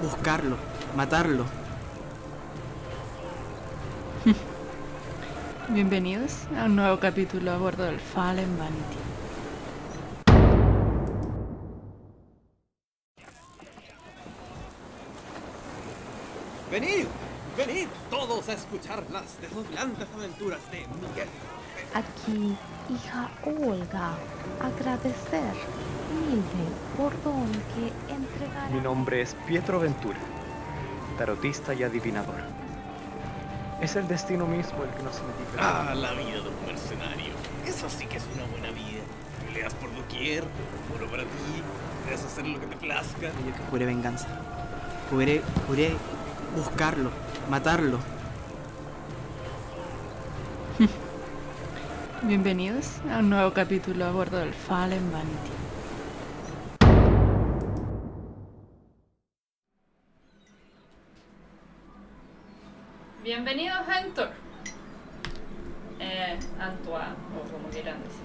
buscarlo, matarlo. Bienvenidos a un nuevo capítulo a bordo del Fallen Vanity. Venid, venid todos a escuchar las deslumbrantes aventuras de Miguel. Aquí, hija Olga, agradecer humilde por don que entregará. Mi nombre es Pietro Ventura, tarotista y adivinador. Es el destino mismo el que nos indica. Ah, la vida de un mercenario. Eso sí que es una buena vida. Peleas por doquier, oro para ti, puedes hacer lo que te plazca. Yo que juré venganza. Juré, juré buscarlo, matarlo. Bienvenidos a un nuevo capítulo a bordo del Fallen Vanity. Bienvenidos a. Eh, Antoine, o como quieran decir.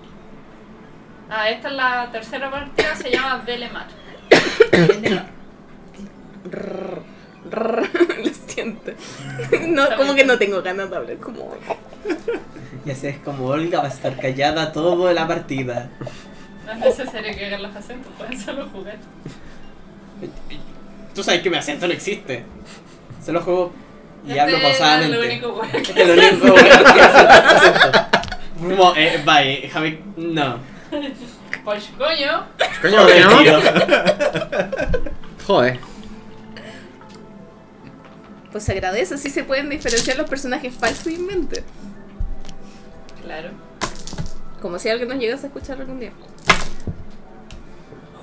Ah, esta es la tercera partida, se llama Belemar. Lo siento. No, como que no tengo ganas de hablar como. Y así es como Olga va a estar callada toda la partida. No es necesario que hagan los acentos, pueden solo jugar. Tú sabes que mi acento no existe. Solo juego y Este hablo es pausadamente. lo único bueno que Este es lo único bueno que hace el acento. Como, eh, bye, déjame. No. Pues coño, Coño, no. Joder. Pues se agradece, así se pueden diferenciar los personajes falsos y en mente. claro. Como si alguien nos llegase a escuchar algún día.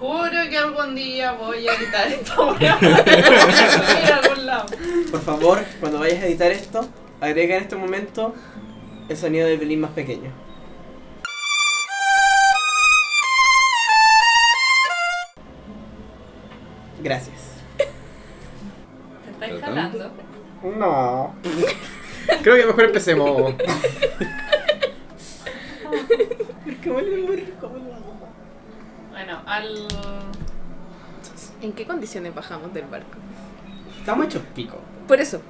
Juro que algún día voy a editar esto. Voy a subir a algún lado. Por favor, cuando vayas a editar esto, agrega en este momento el sonido de Belín más pequeño. Gracias. ¿Te estáis jalando? No. Creo que mejor empecemos. ¿Cómo le morir? ¿Cómo lo hago? Bueno, al. ¿En qué condiciones bajamos del barco? Estamos hechos pico. Por eso.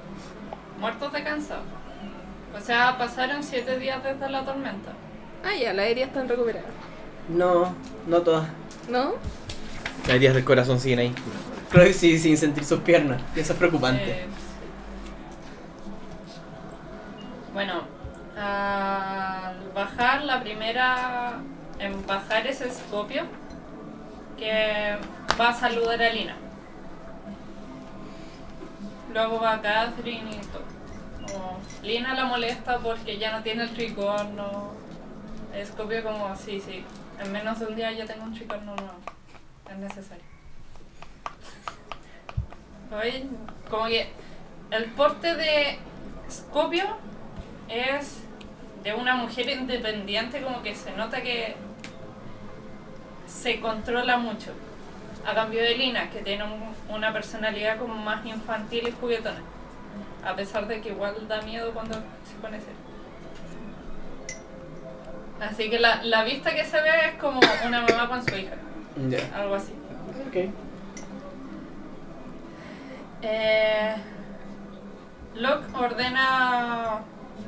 Muertos de cansado. O sea, pasaron siete días desde la tormenta. Ah, ya, las heridas están recuperadas. No, no todas. ¿No? Las heridas del corazón siguen ahí. Que sí, sin sentir sus piernas. Eso es preocupante. Eh, bueno, al bajar la primera. En bajar ese escopio, que va a saludar a Lina. Luego va Catherine y todo. Lina la molesta porque ya no tiene el tricorno. Escopio como, sí, sí. En menos de un día ya tengo un tricorno nuevo. Es necesario. Oye, como que el porte de Scopio es de una mujer independiente, como que se nota que se controla mucho. A cambio de Lina, que tiene un- una personalidad como más infantil y juguetona. A pesar de que igual da miedo cuando se pone serio. Así que la, la vista que se ve es como una mamá con su hija, algo así. Ok. Eh, Locke ordena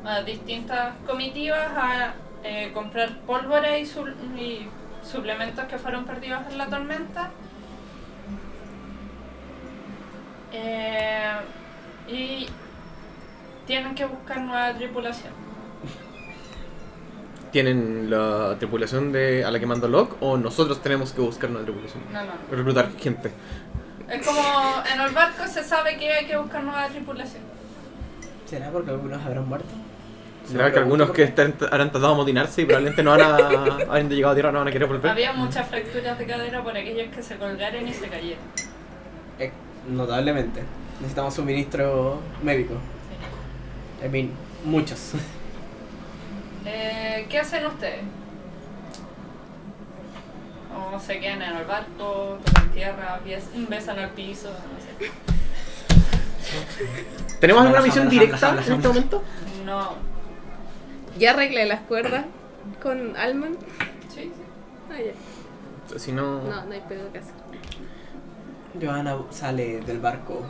a distintas comitivas a eh, comprar pólvora y, suplementos que fueron perdidos en la tormenta. Eh, y tienen que buscar nueva tripulación. ¿Tienen la tripulación de a la que mandó Locke o nosotros tenemos que buscar una tripulación? No, no. Reclutar gente. Es como en el barco se sabe que hay que buscar nueva tripulación. ¿Será porque algunos habrán muerto? ¿Será No, que algunos que estén, habrán tratado de amotinarse y probablemente no van a, habiendo llegado a tierra no van a querer volver? Había muchas fracturas de cadera por aquellos que se colgaron y se cayeron. Eh, Notablemente. Necesitamos suministro médico. I mean, muchos. Eh, ¿Qué hacen ustedes? ¿O se quedan en el barco, toman tierra, besan al piso? No sé. ¿Tenemos alguna misión directa en este momento? No. Ya arreglé las cuerdas con Alman. Sí, sí. Ah, ya. Si no... No, no hay pedo que hacer. Johanna sale del barco.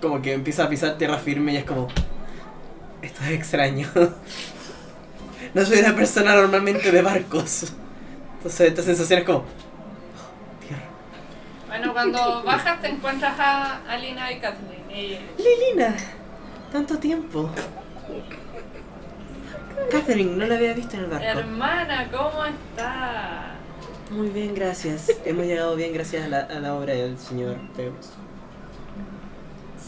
Como que empieza a pisar tierra firme y es como. Esto es extraño. No soy una persona normalmente de barcos. Entonces esta sensación es como. "Oh, Tierra. Bueno, cuando bajas te encuentras a Alina y Kathleen. Y Lilina, tanto tiempo. Catherine, no la había visto en el barco. Hermana, ¿cómo está? Muy bien, gracias. Hemos llegado bien gracias a la, a la obra del señor.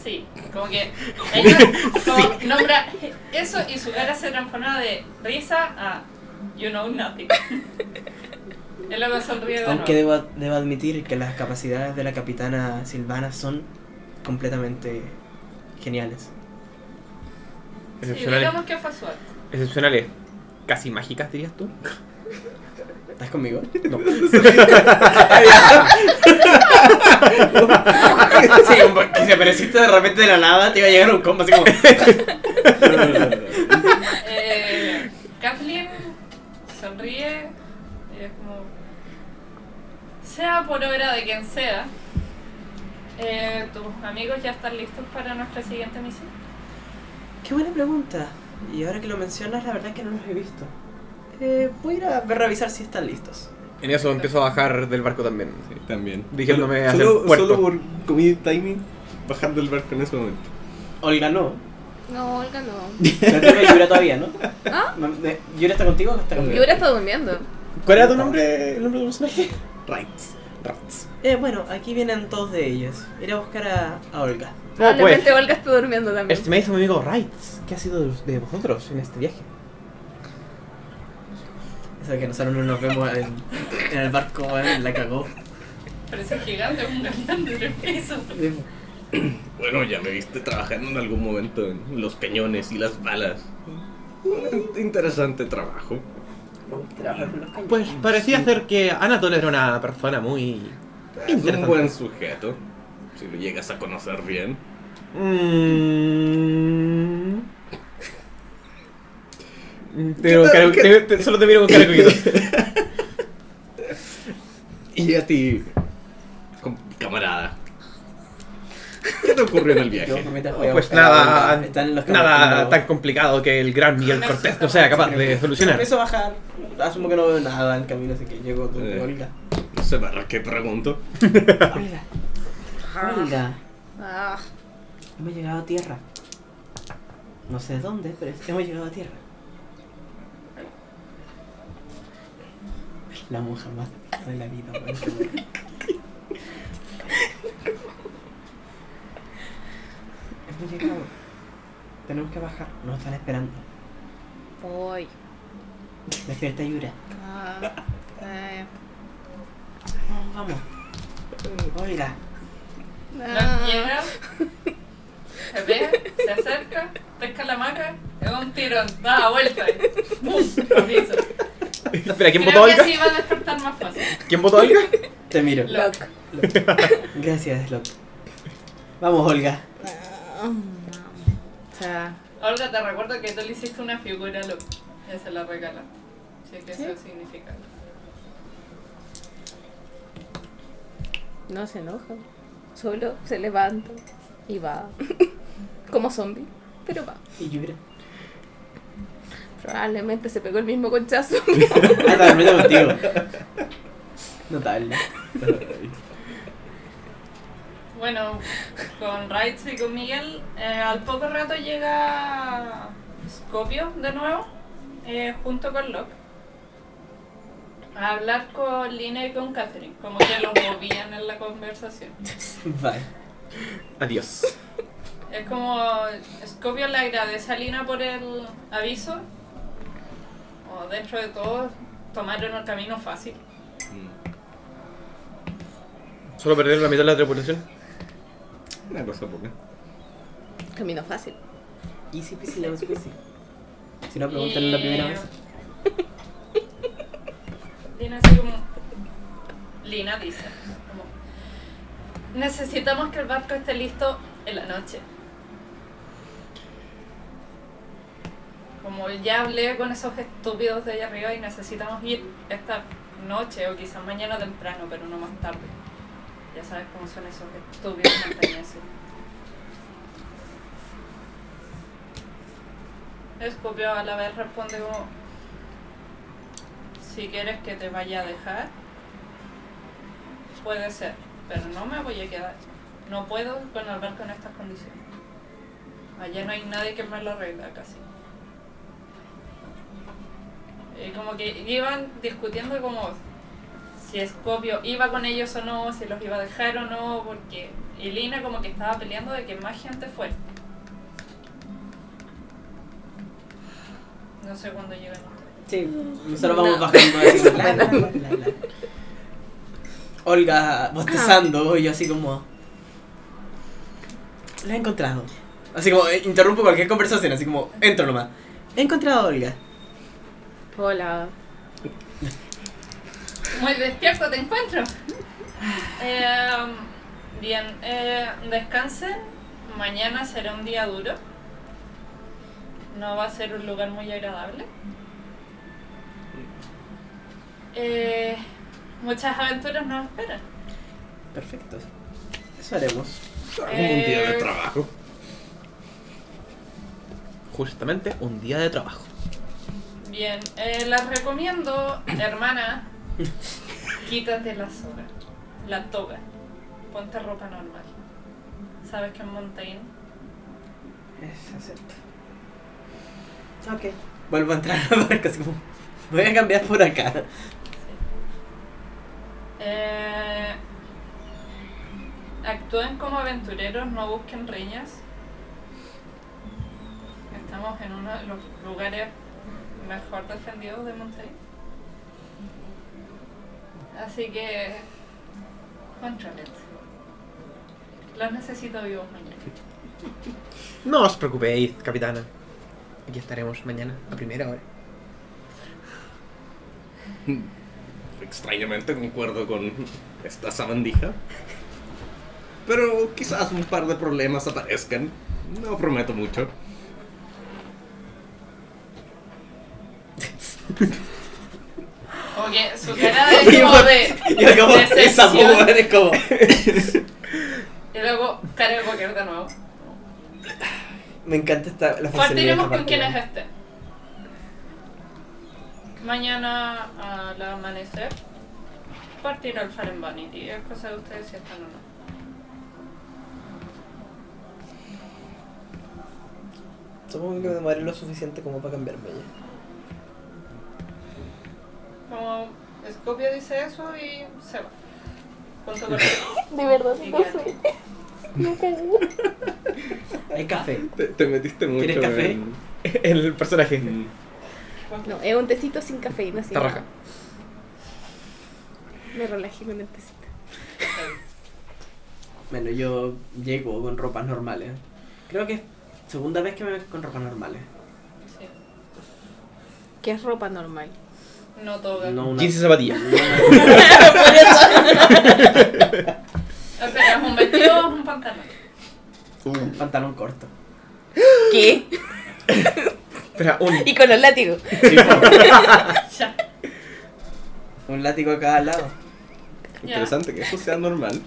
Sí, como que ella como nombra eso y su cara se transforma de risa a you know nothing. Luego sonríe de Aunque debo, debo admitir que las capacidades de la capitana Silvana son completamente geniales. Sí, Excepcionales. digamos que fue suerte. Excepcionales. Casi mágicas, dirías tú. ¿Estás conmigo? No. sí, como que si apareciste de repente de la nada, te iba a llegar un combo así como. Eh, Kathleen sonríe sea por obra de quien sea eh, tus amigos ya están listos para nuestra siguiente misión Qué buena pregunta. Y ahora que lo mencionas, la verdad es que no los he visto. Eh, voy a ir a ver, revisar si están listos. En eso empiezo a bajar del barco también. sí. También. Dirigiéndome hacia solo, el puerto. Solo por comida timing, bajando el barco en ese momento. Olga no. No, Olga no. Tengo Yura todavía, ¿no? ¿Ah? De- ¿Yura está contigo o no está conmigo? Yura está durmiendo. ¿Cuál era tu nombre, el nombre del personaje? Rights. Rights. Eh, bueno, aquí vienen todos de ellos. Iré a buscar a, a Olga. Probablemente pues. Olga está durmiendo también. Este me dice mi amigo Wrights. ¿Qué ha sido de- vosotros en este viaje? Eso que nosotros no nos vemos en, en el barco, bueno, la cagó. parece gigante un galeón de tres pisos Bueno, ya me viste trabajando en algún momento en los cañones y las balas. Un interesante trabajo. Pues parecía ser que Anatole era una persona muy... Es un buen sujeto. Si lo llegas a conocer bien. Mm. Cara- te- te- solo te miro con cara. Y a ti, camarada. ¿Qué te ocurrió en el viaje? Pues nada, nada tan complicado que el gran Miguel Cortés no sea capaz de solucionar. Empiezo a bajar. Asumo que no veo nada en camino, así que llego Eh. Olga. No sé para qué pregunto. Olga. Olga. Ah, Hemos llegado a tierra. No sé dónde, pero hemos llegado a tierra. La monja más de la vida, Hemos llegado. Tenemos que bajar. Nos están esperando. voy. Despierta Yura. Ah, eh, Vamos, vamos. Olga. ah. No, llega se ve se acerca pesca la maca da un tirón da la vuelta al piso. Espera, ¿quién creo votó a que Olga? así va a despertar más fácil ¿Quién votó Olga? Te miro. Lock. Gracias, Slot. Vamos, Olga. O sea, Olga, te recuerdo que tú le hiciste una figura look. Ya se la regalaste. Si es que ¿Sí? eso significa. no se enoja. Solo se levanta y va. Como zombie, pero va. Y Yura. Probablemente se pegó el mismo conchazo. Ah, te meto contigo. Notable. Bueno, con Rights y con Miguel, eh, al poco rato llega Scopio de nuevo, eh, junto con Locke, a hablar con Lina y con Catherine, como que los movían en la conversación. Vale. Adiós. Es como Scopio le agradece a Lina por el aviso, o dentro de todo tomaron el camino fácil. ¿Solo perder la mitad de la tripulación? Una cosa poca. Camino fácil. Easy peasy squeezy. Si no, pregúntale la primera Y- vez. Lina así como... Lina dice, como, necesitamos que el barco esté listo en la noche. Como ya hablé con esos estúpidos de allá arriba y necesitamos ir esta noche o quizás mañana temprano, pero no más tarde. Sabes cómo son esos estúpidos montañeses. Escopio a la vez responde si quieres que te vaya a dejar puede ser, pero no me voy a quedar. No puedo con el barco en estas condiciones. Allá no hay nadie que me lo arregla casi. Y como que iban discutiendo como si Escopio iba con ellos o no, si los iba a dejar o no, porque Elina como que estaba peleando de que más gente fuera. No sé cuándo llegan. Sí, nosotros vamos bajando así. la, la, la, la, la. Olga bostezando y yo así como. La he encontrado. Así como eh, interrumpo cualquier conversación, así como entro nomás. He encontrado a Olga. Hola. Muy despierto te encuentro. Eh, bien, eh, descansen. Mañana será un día duro. No va a ser un lugar muy agradable. Eh, muchas aventuras nos esperan. Perfecto. Eso haremos. Un día de Eh, trabajo. Justamente un día de trabajo. Bien, eh, las recomiendo, hermana, quítate la soga, la toga, ponte ropa normal. Sabes que en Montaigne Es acepto. Ok. Vuelvo a entrar a la barca así como. Voy a cambiar por acá. Eh, actúen como aventureros, no busquen riñas. Estamos en uno de los lugares mejor defendidos de Montaigne. Así que, contrólense. Los necesito vivos mañana. No os preocupéis, capitana. Aquí estaremos mañana a primera hora. Extrañamente concuerdo con esta sabandija. Pero quizás un par de problemas aparezcan. No prometo mucho. Que su cara es como de. Yo como. Esa mujer es como. Y luego cara de poker de nuevo. Me encanta esta, la de Partiremos con quién es este. Mañana al amanecer partirá el Faren Vanity. Es cosa de ustedes si están o no. Supongo que me demoré lo suficiente como para cambiarme ya. Como Scopio dice eso y se va. Con él. De verdad, Y no sé. Me cagué. Hay café. Te, te metiste mucho ¿Quieres café? en- El personaje. en- No, es un tecito sin cafeína. Así Te raja. Me relajé con el tecito. Bueno, yo llego con ropas normales. Creo que es segunda vez que me veo con ropas normales. Sí. ¿Qué es ropa normal? No toga. No una... 15 zapatillas. Espera, ¿es un vestido o es un pantalón? Un pantalón corto. ¿Qué? Espera, un. Y con los látigos. Ya. Un látigo a cada lado. Interesante que eso sea normal.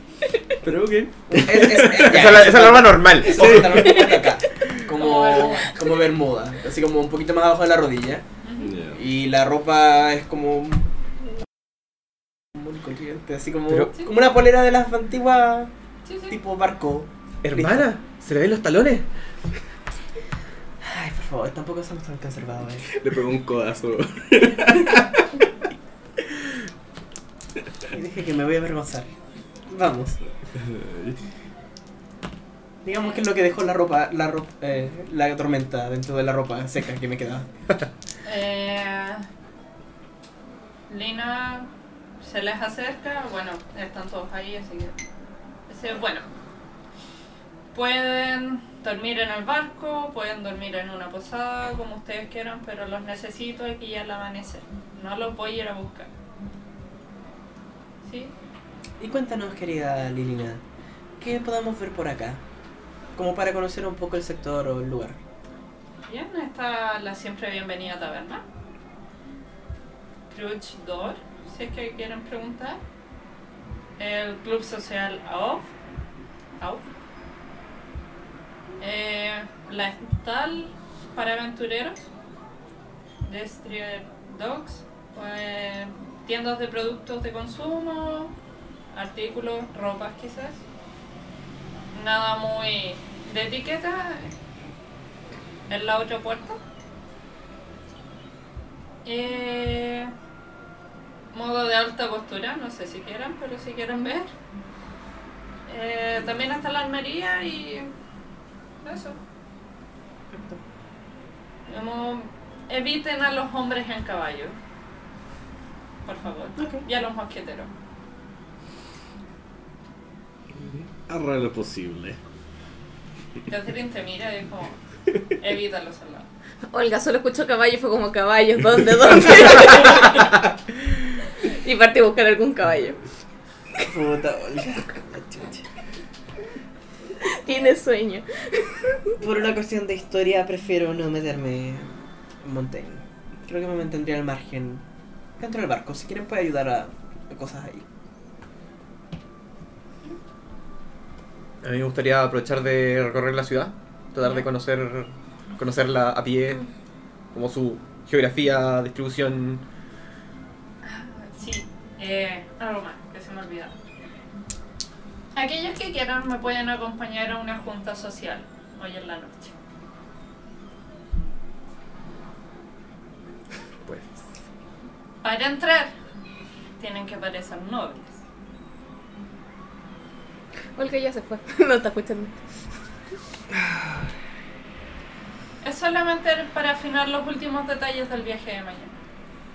Pero ok. Es, es- es- ya, Esa es la- esa es la norma normal. es un pantalón. Como, Como como bermuda. Así como un poquito más abajo de la rodilla. Y la ropa es como. Muy corriente, así como, Pero- como una polera de las antiguas Sí, sí. tipo barco. Hermana, ¿se le ven los talones? Ay, por favor, tampoco somos tan conservadores. Le pegó un codazo. Y dije que me voy a avergonzar. Vamos. Digamos que es lo que dejó la ropa, la ropa, eh, la tormenta dentro de la ropa seca que me quedaba. Eh, Lina se les acerca, bueno, están todos ahí, así que... dice, bueno, Pueden dormir en el barco, pueden dormir en una posada, como ustedes quieran, pero los necesito aquí al amanecer. No los voy a ir a buscar. ¿Sí? Y cuéntanos, querida Lilina, ¿qué podemos ver por acá? Como para conocer un poco el sector o el lugar. Bien, está la siempre bienvenida taberna. Crouch Door, si es que quieren preguntar. El Club Social AOF. AOF. Eh, la Estal para aventureros. Destrier Dogs. eh, tiendas de productos de consumo. Artículos, ropas quizás. Nada muy de etiqueta. En la otra puerta. Eh, modo de alta costura, no sé si quieran, pero si quieren ver. Eh, también está la armería y eso. Como, eviten a los hombres en caballo. Por favor. Y a los mosqueteros. Hará lo posible. Catherine te mira y es como, evítalos al lado. Olga solo escuchó caballo y fue como caballos, ¿dónde, dónde? y partió a buscar algún caballo. Puta, Olga. Tiene sueño. Por una cuestión de historia prefiero no meterme en Montaigne. Creo que me mantendría al margen dentro del barco. Si quieren puede ayudar a, a cosas ahí. A mí me gustaría aprovechar de recorrer la ciudad, tratar de conocer conocerla a pie, como su geografía, distribución. Sí, eh, algo más, que se me olvidó. Aquellos que quieran me pueden acompañar a una junta social hoy en la noche. Pues Para entrar, tienen que parecer nobles. Olga ya se fue. No está escuchando. Es solamente para afinar los últimos detalles del viaje de mañana.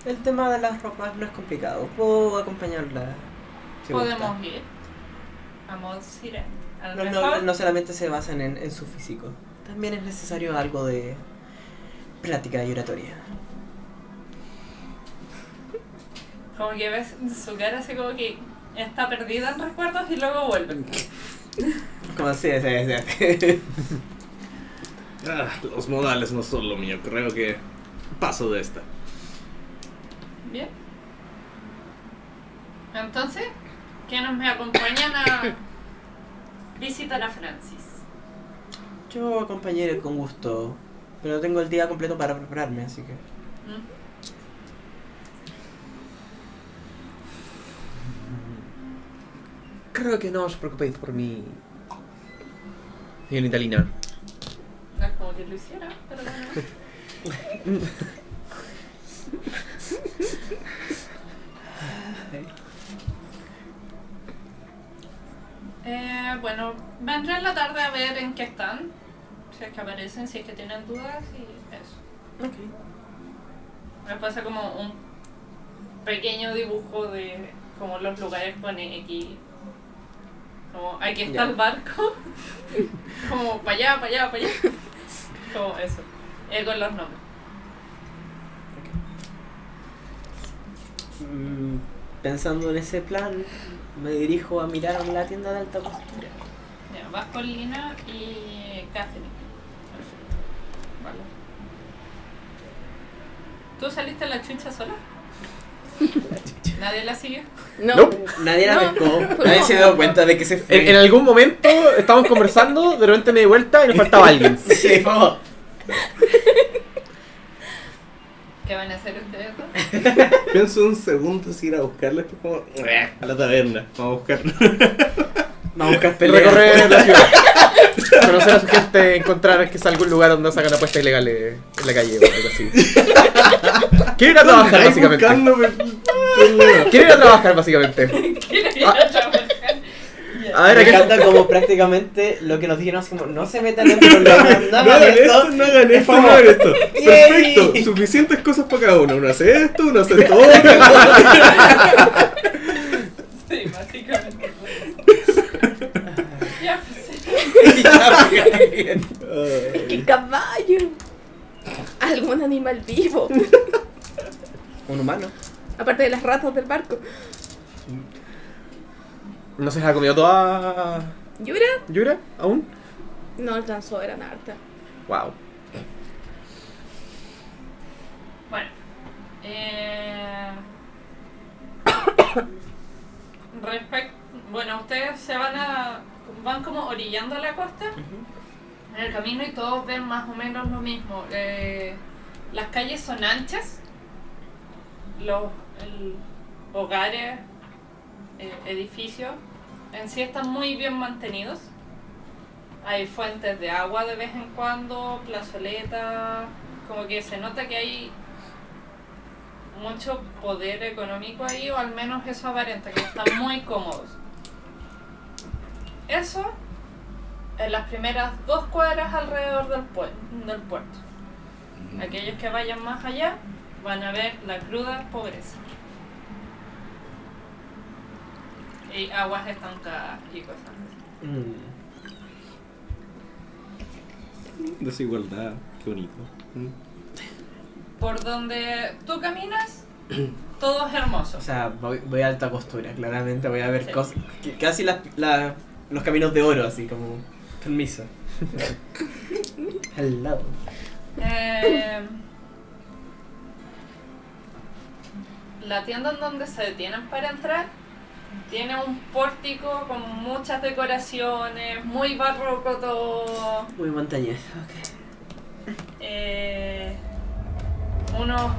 El tema de las ropas no es complicado. Puedo acompañarla. si gusta. Podemos ir a Mod Siren. Al No, no, no solamente se basan en, en su físico. También es necesario algo de práctica y oratoria. Como que ves su cara así como que está perdida en recuerdos y luego vuelve. Como así, sí, sí, sí. Ah, los modales no son lo mío. Creo que paso de esta. Bien. Entonces, ¿quiénes me acompañan a visitar a Francis? Yo acompañaré con gusto. Pero tengo el día completo para prepararme, así que. Creo que no os preocupéis por mí. Señorita Lina. No es como que lo hiciera, pero bueno. Eh, bueno, vendré en la tarde a ver en qué están. Si es que aparecen, si es que tienen dudas y eso. Ok. Me pasa como un pequeño dibujo de como los lugares pone aquí. Como aquí está el barco. como para allá, para allá, para allá. Como eso. Eh, con los nombres. Mm, pensando en ese plan, me dirijo a mirar la tienda de alta costura. Ya, vas con Lina y Catherine. Perfecto. Vale. ¿Tú saliste a la chucha sola? ¿Nadie la siguió? No. Nope. Nadie la No. pescó, nadie se dio cuenta de que se fue. En, en algún momento estábamos conversando, de repente me di vuelta y nos faltaba alguien. Sí, vamos. ¿Qué van a hacer ustedes dos? Pienso un segundo si ir a buscarla. Es como, "Eh, a la taberna. Vamos a buscarla. Vamos a buscar peleas. Recorrer la ciudad. Conocer a su gente, encontrar que es algún lugar donde sacan apuestas ilegales en la calle o algo así. Quiero ir a trabajar, básicamente. Quiero ir a trabajar, básicamente. ¿Quieren ir a trabajar? A ver, Me aquí encanta como prácticamente lo que nos dijeron así como no se metan en problemas, no hagan esto. esto, no hagan esto, no hagan esto. Yay. Perfecto, suficientes cosas para cada uno. Uno hace esto, uno hace esto otro. Sí, básicamente. ya, pues. ¡Qué caballo! Algún animal vivo. Un humano. Aparte de las ratas del barco. ¿No se ha comido toda ¿Yura? Yura aún? No alcanzó, eran hartas. Wow. Bueno. Eh... Respect- bueno, ustedes se van a. van como orillando la costa en el camino y todos ven más o menos lo mismo. Eh, las calles son anchas, los el- hogares, eh, edificios en sí están muy bien mantenidos. Hay fuentes de agua de vez en cuando, plazoletas, como que se nota que hay mucho poder económico ahí, o al menos eso aparenta, que están muy cómodos. Eso en las primeras dos cuadras alrededor del, pue- del puerto. Aquellos que vayan más allá van a ver la cruda pobreza. Y aguas estancadas y cosas así. Mm. Desigualdad, qué bonito. Mm. Por donde tú caminas, todo es hermoso. O sea, voy, voy a alta costura, claramente. Voy a ver Sí. cosas. Casi las, la- los caminos de oro, así como. Permiso. Hello. Eh, la tienda en donde se detienen para entrar tiene un pórtico con muchas decoraciones, muy barroco todo. Muy montañés. Ok. Eh, unos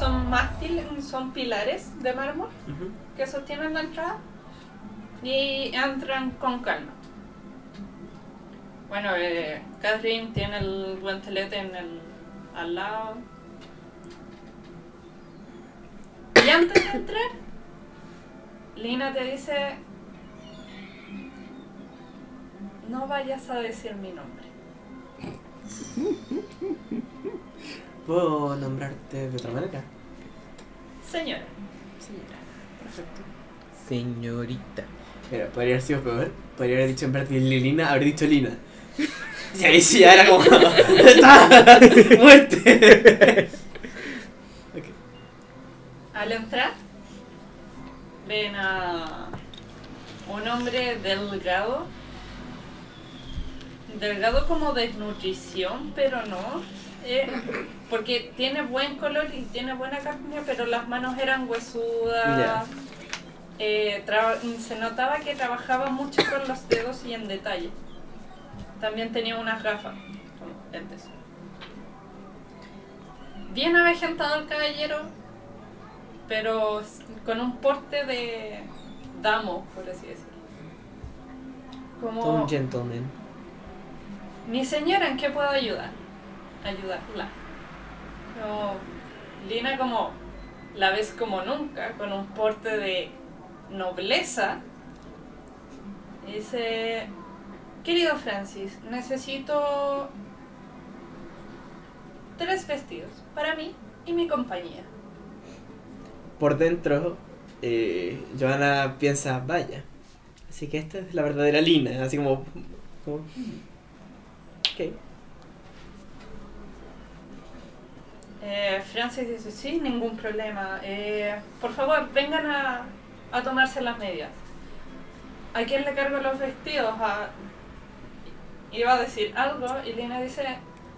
son mástil, son pilares de mármol que sostienen la entrada y entran con calma. Bueno, eh, Catherine tiene el guantelete en el, al lado. Y antes de entrar, Lina te dice, no vayas a decir mi nombre. ¿Puedo nombrarte de otra manera? Señora. Señora. Perfecto. Señorita. Mira, podría haber sido peor. Podría haber dicho en vez de Lina, haber dicho Lina. Y ahí sí, ya era como. ¡Está! ¡Muerte! Al entrar, ven a un hombre delgado. Delgado como desnutrición, pero no. eh, porque tiene buen color y tiene buena carne, pero las manos eran huesudas. Eh, traba- se notaba que trabajaba mucho con los dedos y en detalle. También tenía unas gafas. Bien avejentado el caballero, pero con un porte de damo, por así decirlo. Todo Como, un gentleman. mi señora, ¿en qué puedo ayudar? Ayudarla. Lina como, la ves como nunca, con un porte de nobleza. Dice, querido Francis, necesito tres vestidos para mí y mi compañía. Por dentro, eh, Johanna piensa, vaya. Así que esta es la verdadera Lina. Así como. como ok. Eh, Francis dice, sí, ningún problema. Eh, por favor, vengan a, a tomarse las medias. ¿A quién le cargo los vestidos? A... Iba a decir algo y Lina dice,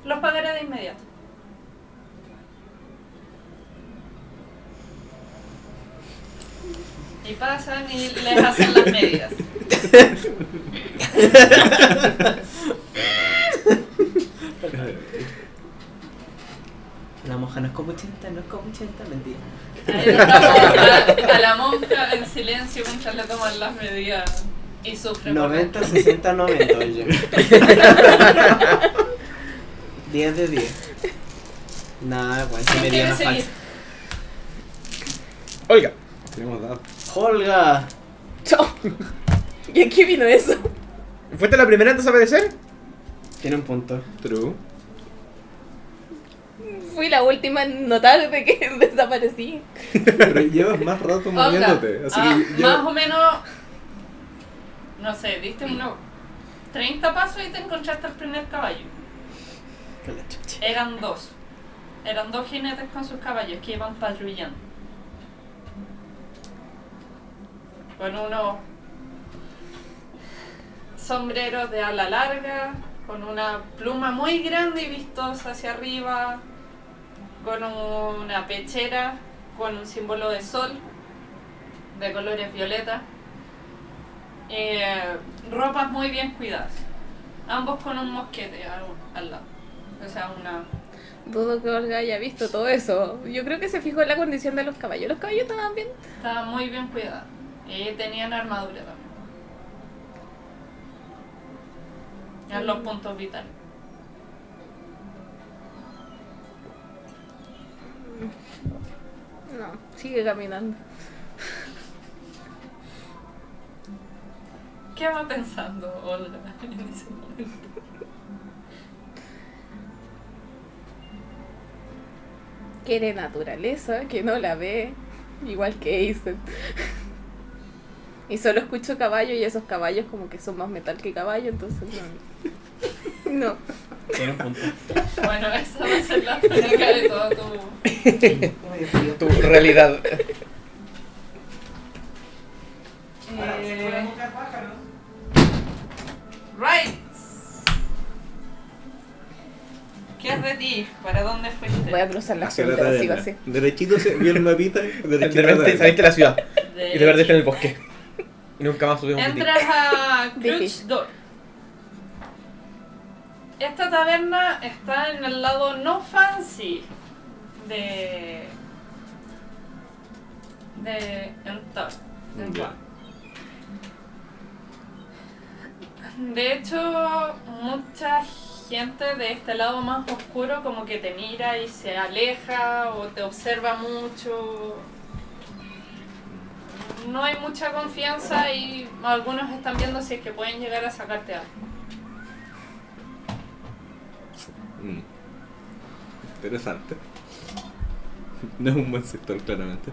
los pagaré de inmediato. Y pasan y les hacen las medidas. La monja no es como 80, no es como 80, mentira. A, a la monja en silencio mientras le toman las medidas y sufre. por 90, 60, 90, oye. 10 de 10. Nada, bueno, se ¿Quién me seguir? falsa. Olga. Tenemos dado. Holga. ¿Y aquí vino eso? ¿Fuiste la primera en desaparecer? Tiene un punto. True. Fui la última en notar de que desaparecí. Pero llevas más rato moviéndote. Así ah, que yo. más o menos no sé, diste unos 30 pasos y te encontraste el primer caballo. Eran dos. Eran dos jinetes con sus caballos que iban patrullando. Con unos sombreros de ala larga, con una pluma muy grande y vistosa hacia arriba, con una pechera con un símbolo de sol de colores violeta. Eh, ropas muy bien cuidadas. Ambos con un mosquete al, al lado. O sea, una Dudo que Olga haya visto todo eso. Yo creo que se fijó en la condición de los caballos. Los caballos estaban bien. Estaba muy bien cuidada. Y tenían armadura también. En los puntos vitales. No, sigue caminando. ¿Qué va pensando Olga en ese momento? Quiere naturaleza, que no la ve. Igual que Aizen. Y solo escucho caballo y esos caballos como que son más metal que caballo, entonces no. No. Tiene un punto. Bueno, esa va a ser la tónica de todo tu. Tu realidad. Eh, right. ¿Qué es de ti? ¿Para dónde fuiste? Voy a cruzar la frontera, sigo así. Derechito se vio el mapita. De repente saliste de la ciudad De- y te perdiste en el bosque. Y nunca más subimos un Entras a Crutch. Door. Esta taberna está en el lado no fancy de. de. Entor. De hecho, mucha gente de este lado más oscuro como que te mira y se aleja o te observa mucho. No hay mucha confianza y algunos están viendo si es que pueden llegar a sacarte algo. Mm. Interesante. No es un buen sector, claramente.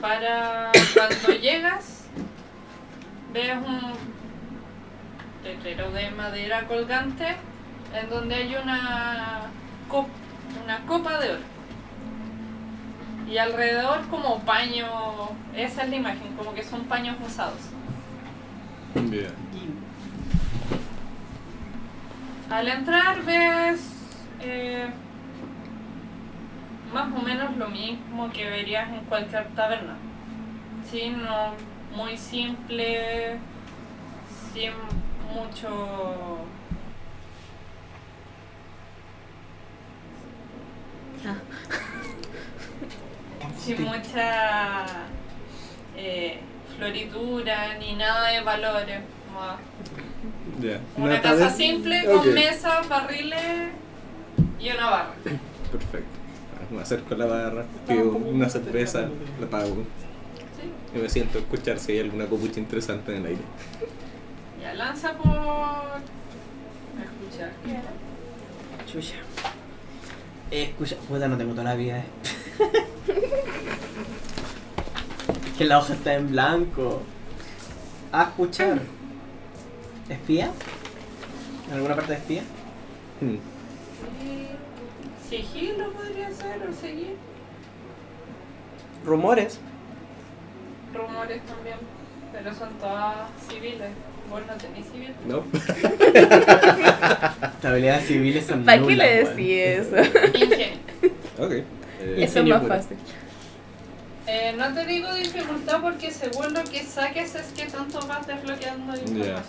Para cuando llegas, ves un letrero de madera colgante en donde hay una, cop- una copa de oro. Y alrededor como paño, esa es la imagen, como que son paños usados. Bien. Al entrar ves eh, más o menos lo mismo que verías en cualquier taberna. Sí, no muy simple, sin mucho... Sin mucha eh, floritura ni nada de valores. una taberna- casa simple con Ok. mesas, barriles y una barra. Perfecto. Ah, Me acerco a la barra, pido una cerveza, la pago. ¿sí? Y me siento a escuchar si hay alguna copucha interesante en el aire. Ya lanza por escuchar. Chucha. Escucha, puta, no tengo toda la vida, eh. Es que la hoja está en blanco. A escuchar. ¿Espía? ¿Alguna parte de espía? Hmm. Sigilo podría ser o seguir. Rumores. Rumores también, pero son todas civiles. Vos no tenés civil. ¿No? Habilidades civiles son ¿Para qué le decís eso? Ingenio. Ok. Eh, Eso es más puro. fácil. Eh, no te digo dificultad porque según lo que saques es que tanto vas desbloqueando información.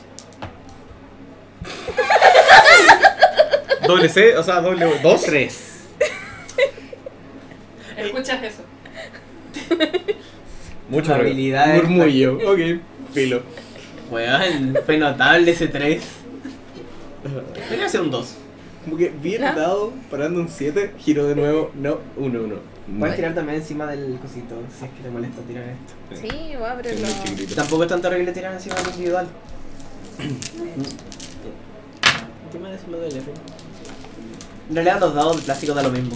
Doble C, o sea, doble dos. Tres. Escuchas eso. Mucho ruido. habilidades. Murmullo. Ok. Filo. Weón, fue notable ese 3. Debería ser un 2. Como que bien ¿No? dado, parando un 7, giro de nuevo, no, 1, 1. Puedes tirar también encima del cosito, si es que te molesta tirar esto. Sí, voy a Que es abrirlo. muy chiquitito. Tampoco es tan terrible tirar encima del individual. Encima de eso lo duele, pero- En realidad los dados de plástico da lo mismo.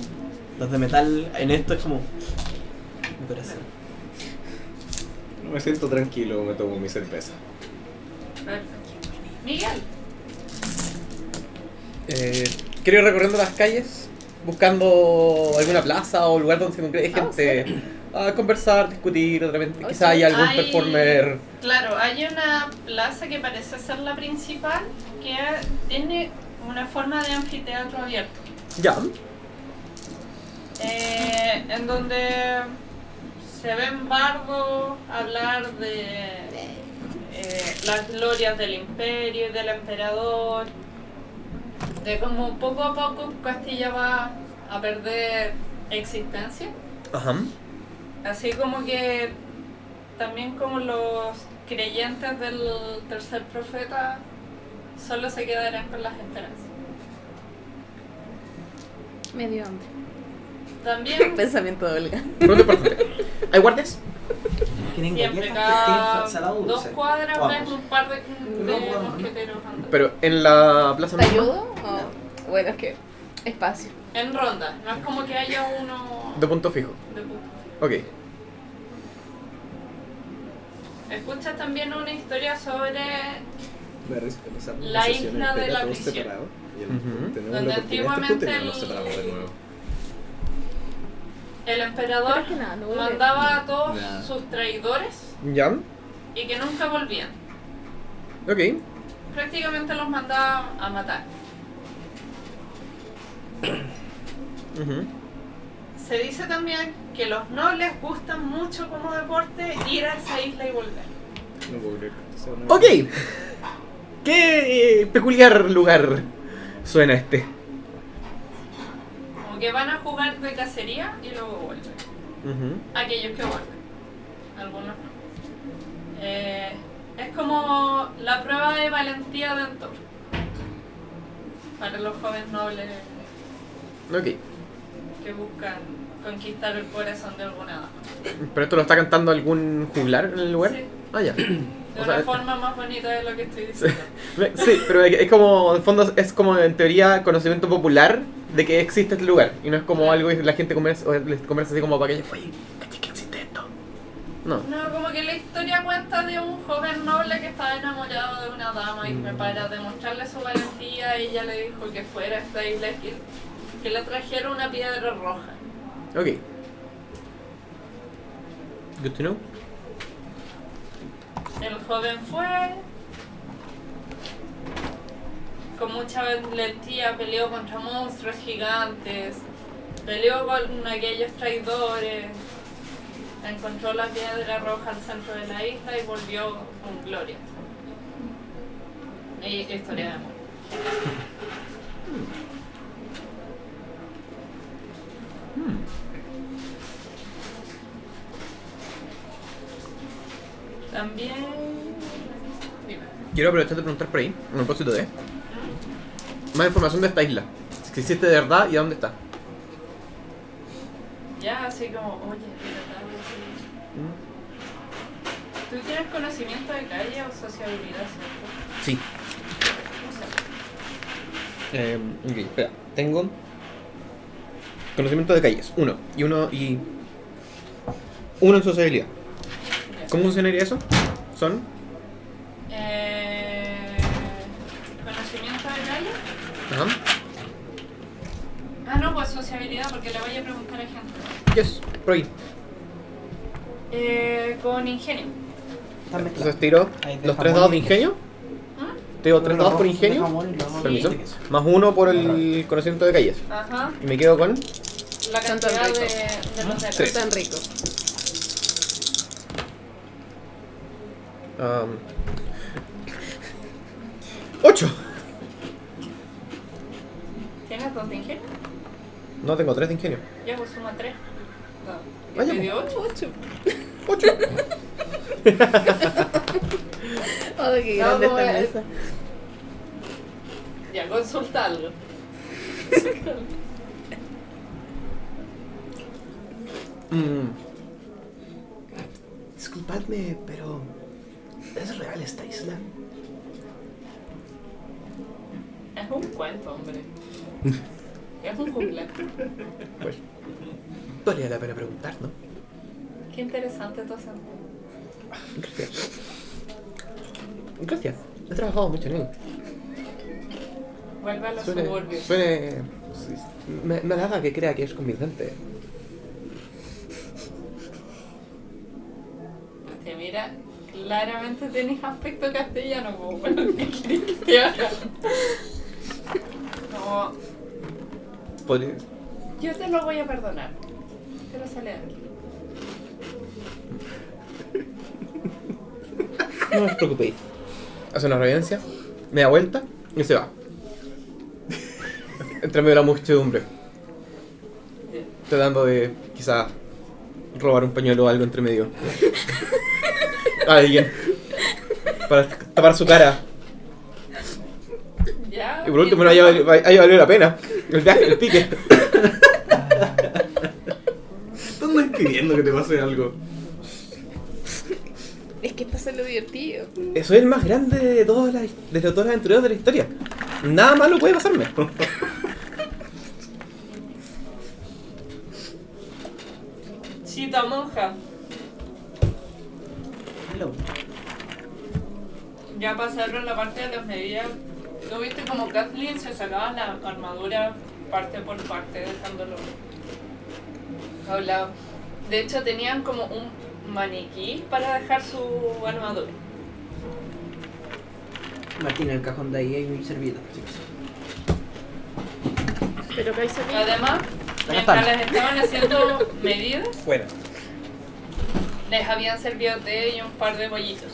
Los de metal en esto es como... Mi corazón. Me siento tranquilo, me tomo mi cerveza. Perfecto. Miguel. Eh, quiero ir recorriendo las calles, buscando alguna plaza o lugar donde se congregue Ah, gente a conversar, discutir, de repente quizá hay algún Hay- performer. Claro, hay una plaza que parece ser la principal que tiene una forma de anfiteatro abierto. Ya. Eh, en donde se ven bardos hablar de eh, las glorias del imperio y del emperador, de cómo poco a poco Castilla va a perder existencia. Ajá. Así como que también como los creyentes del tercer profeta solo se quedarán con las esperanzas. Me dio hambre. También Pensamiento de Olga. Pregunta importante. ¿Hay guardias? ¿Quieren siempre galletas? cada ¿Quieren salado dos dulce? cuadras ves ambos. un par de, de No, bueno, mosqueteros andando. Pero en la plaza ¿Te misma, ayudo? O- Bueno, es que espacio. En ronda, no es como que haya uno de punto fijo. de punto. Ok. Escuchas también una historia sobre Me esa La isla de la prisión. separados, y el- Ujú. tenemos Donde la oportunidad de antiguamente juntar y nos el- separamos de nuevo. El emperador Pero es que nada, no vuelve. mandaba a todos Nada. sus traidores Ya. y que nunca volvían. Ok. Prácticamente los mandaba a matar. Se dice también que los nobles gustan mucho como deporte ir a esa isla y volver. No puedo creer Ok. ¿Qué eh, peculiar lugar suena este? Que van a jugar de cacería y luego vuelven. Aquellos que vuelven. Algunos no. Eh, es como la prueba de valentía de Entor. Para los jóvenes nobles que buscan conquistar el corazón de alguna dama. ¿Pero esto lo está cantando algún juglar en el lugar? Sí. Ah, ya. De O una sea, forma más bonita de lo que estoy diciendo. Sí, pero es como, en fondo, es como en teoría conocimiento popular de que existe este lugar. Y no es como algo que la gente conversa, o les conversa así como para que, oye, caché que existe esto. No. No, como que la historia cuenta de un joven noble que estaba enamorado de una dama y me para demostrarle su valentía ella le dijo que fuera a esta isla y que, que le trajera una piedra roja. Ok. Good to know. El joven fue, con mucha valentía peleó contra monstruos gigantes, peleó con aquellos traidores, encontró la piedra roja al centro de la isla y volvió con gloria. Y historia de amor. También... Dime. Quiero aprovechar de preguntar por ahí, a propósito de. Más información de esta isla. Si existe de verdad y a dónde está. Ya, así como, oye, de verdad, sí. ¿Tú tienes conocimiento de calle o sociabilidad, cierto? Sí. Eh, ok, espera. Tengo. Conocimiento de calles. Uno. Y uno y. Uno en sociabilidad. ¿Cómo funcionaría eso? Son. Eh, ¿Conocimiento de calle? Ajá. Ah, no, pues sociabilidad, porque le voy a preguntar a gente. Yes, por ahí. Eh, con ingenio. Entonces tiro de los tres jamón dados de ingenio. ¿Mm? Tiro tres dados por ingenio. Permiso. Más uno por el conocimiento de calles. Ajá. Y me quedo con. La cantidad de, de los dedos. Tres. Tan rico. Um, ¡Ocho! ¿Tienes dos de ingenio? No, tengo tres de ingenio. Ya, pues suma tres. Vaya, ¿Te dio ocho? ¡Ocho! Oh, qué No, grande esta es- mesa. Ya, consulta algo. Mm. Disculpadme, pero. ¿Es real esta isla? Es un cuento, hombre. Es un jungla. Pues. Valía la pena preguntar, ¿no? Qué interesante tu acento. Gracias. Gracias. He trabajado mucho en él. Vuelve a los Suene. suburbios. Suene. Me, me halaga que crea que es convincente. Te mira, claramente tenés aspecto castellano, como bueno, ¿qué querés que te haga? Como, Podría- yo te lo voy a perdonar. Pero sale de aquí. No os preocupéis. Hace una reverencia, me da vuelta y se va. Entre medio de la muchedumbre. Tratando de quizás robar un pañuelo o algo entre medio. A alguien. Para tapar su cara. Ya. Y por último, no haya, vali- haya valido la pena. El viaje, el pique. Tú andas pidiendo que te pase algo. Es que pasa lo divertido. Soy el más grande de todas las, de todos los aventureros de la historia. Nada malo puede pasarme. Chita monja. Ya pasaron la parte de las medidas. ¿Tú viste como Kathleen se sacaba la armadura parte por parte, dejándolo a un lado? De hecho, tenían como un maniquí para dejar su armadura. Martín, en el cajón de ahí hay un servilleta. sí. Pero que hay servicio. Además, mientras les estaban haciendo medidas, Fuera. les habían servido té y un par de bollitos.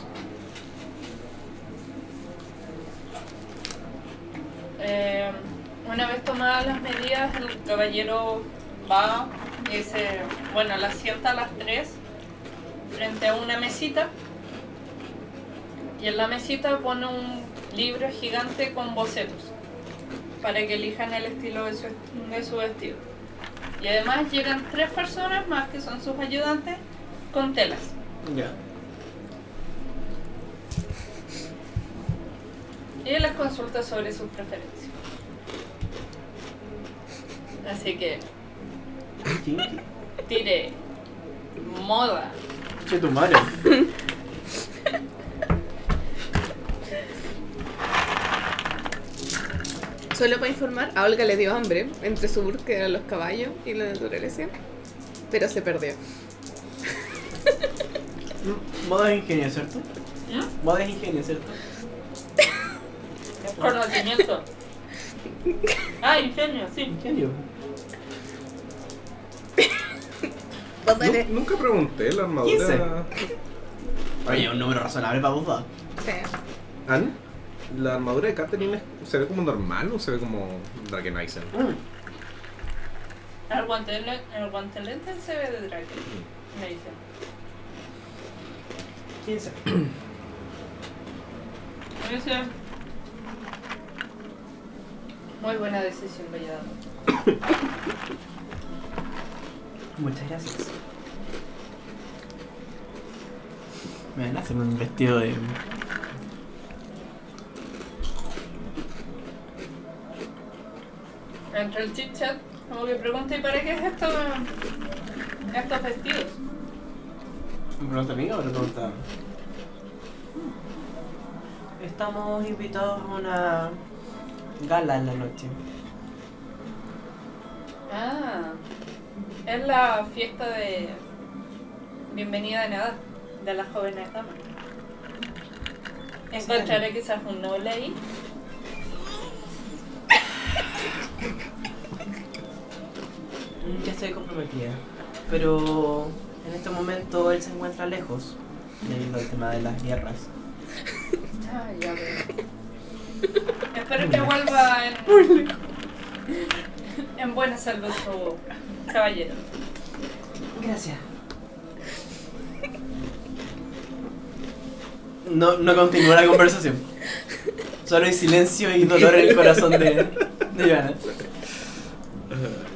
Eh, una vez tomadas las medidas, el caballero va y se, bueno, las sienta a las tres frente a una mesita y en la mesita pone un libro gigante con bocetos para que elijan el estilo de su, de su vestido. Y además llegan tres personas más que son sus ayudantes con telas. Ya. Y les consulta sobre sus preferencias. Así que tire moda. Che, tu madre. Solo para informar, a Olga le dio hambre entre su búsqueda de los caballos y la naturaleza, pero se perdió. Moda es ingenio, ¿cierto? ¿Mm? Moda es ingenio, ¿cierto? Conocimiento. Ah, ingenio, sí. Ingenio. Nu- nunca pregunté la armadura. Oye, un número razonable para. Sí. Ann, ¿la armadura de Catherine es- se ve como normal o se ve como Drakenisen? El guantelete, el guantelete se ve de. Me dicen. 15. Me dice. Muy buena decisión, Belladama. Muchas gracias. Me van a hacer un vestido de. Entre el chit chat, como que pregunta, ¿y para qué es esto? Estos vestidos. ¿Me pregunta a mí o me pregunta? Estamos invitados a una gala en la noche. Ah, es la fiesta de bienvenida de Navidad de las jóvenes damas. Encontraré quizás un noble ahí. Mm, Ya estoy comprometida. Pero en este momento él se encuentra lejos debido al tema de las guerras. Ah, ya veo. Espero que vuelva en, en buena salud su caballero. Gracias. No, no continúa la conversación. Solo hay silencio y dolor en el corazón de, de Joana.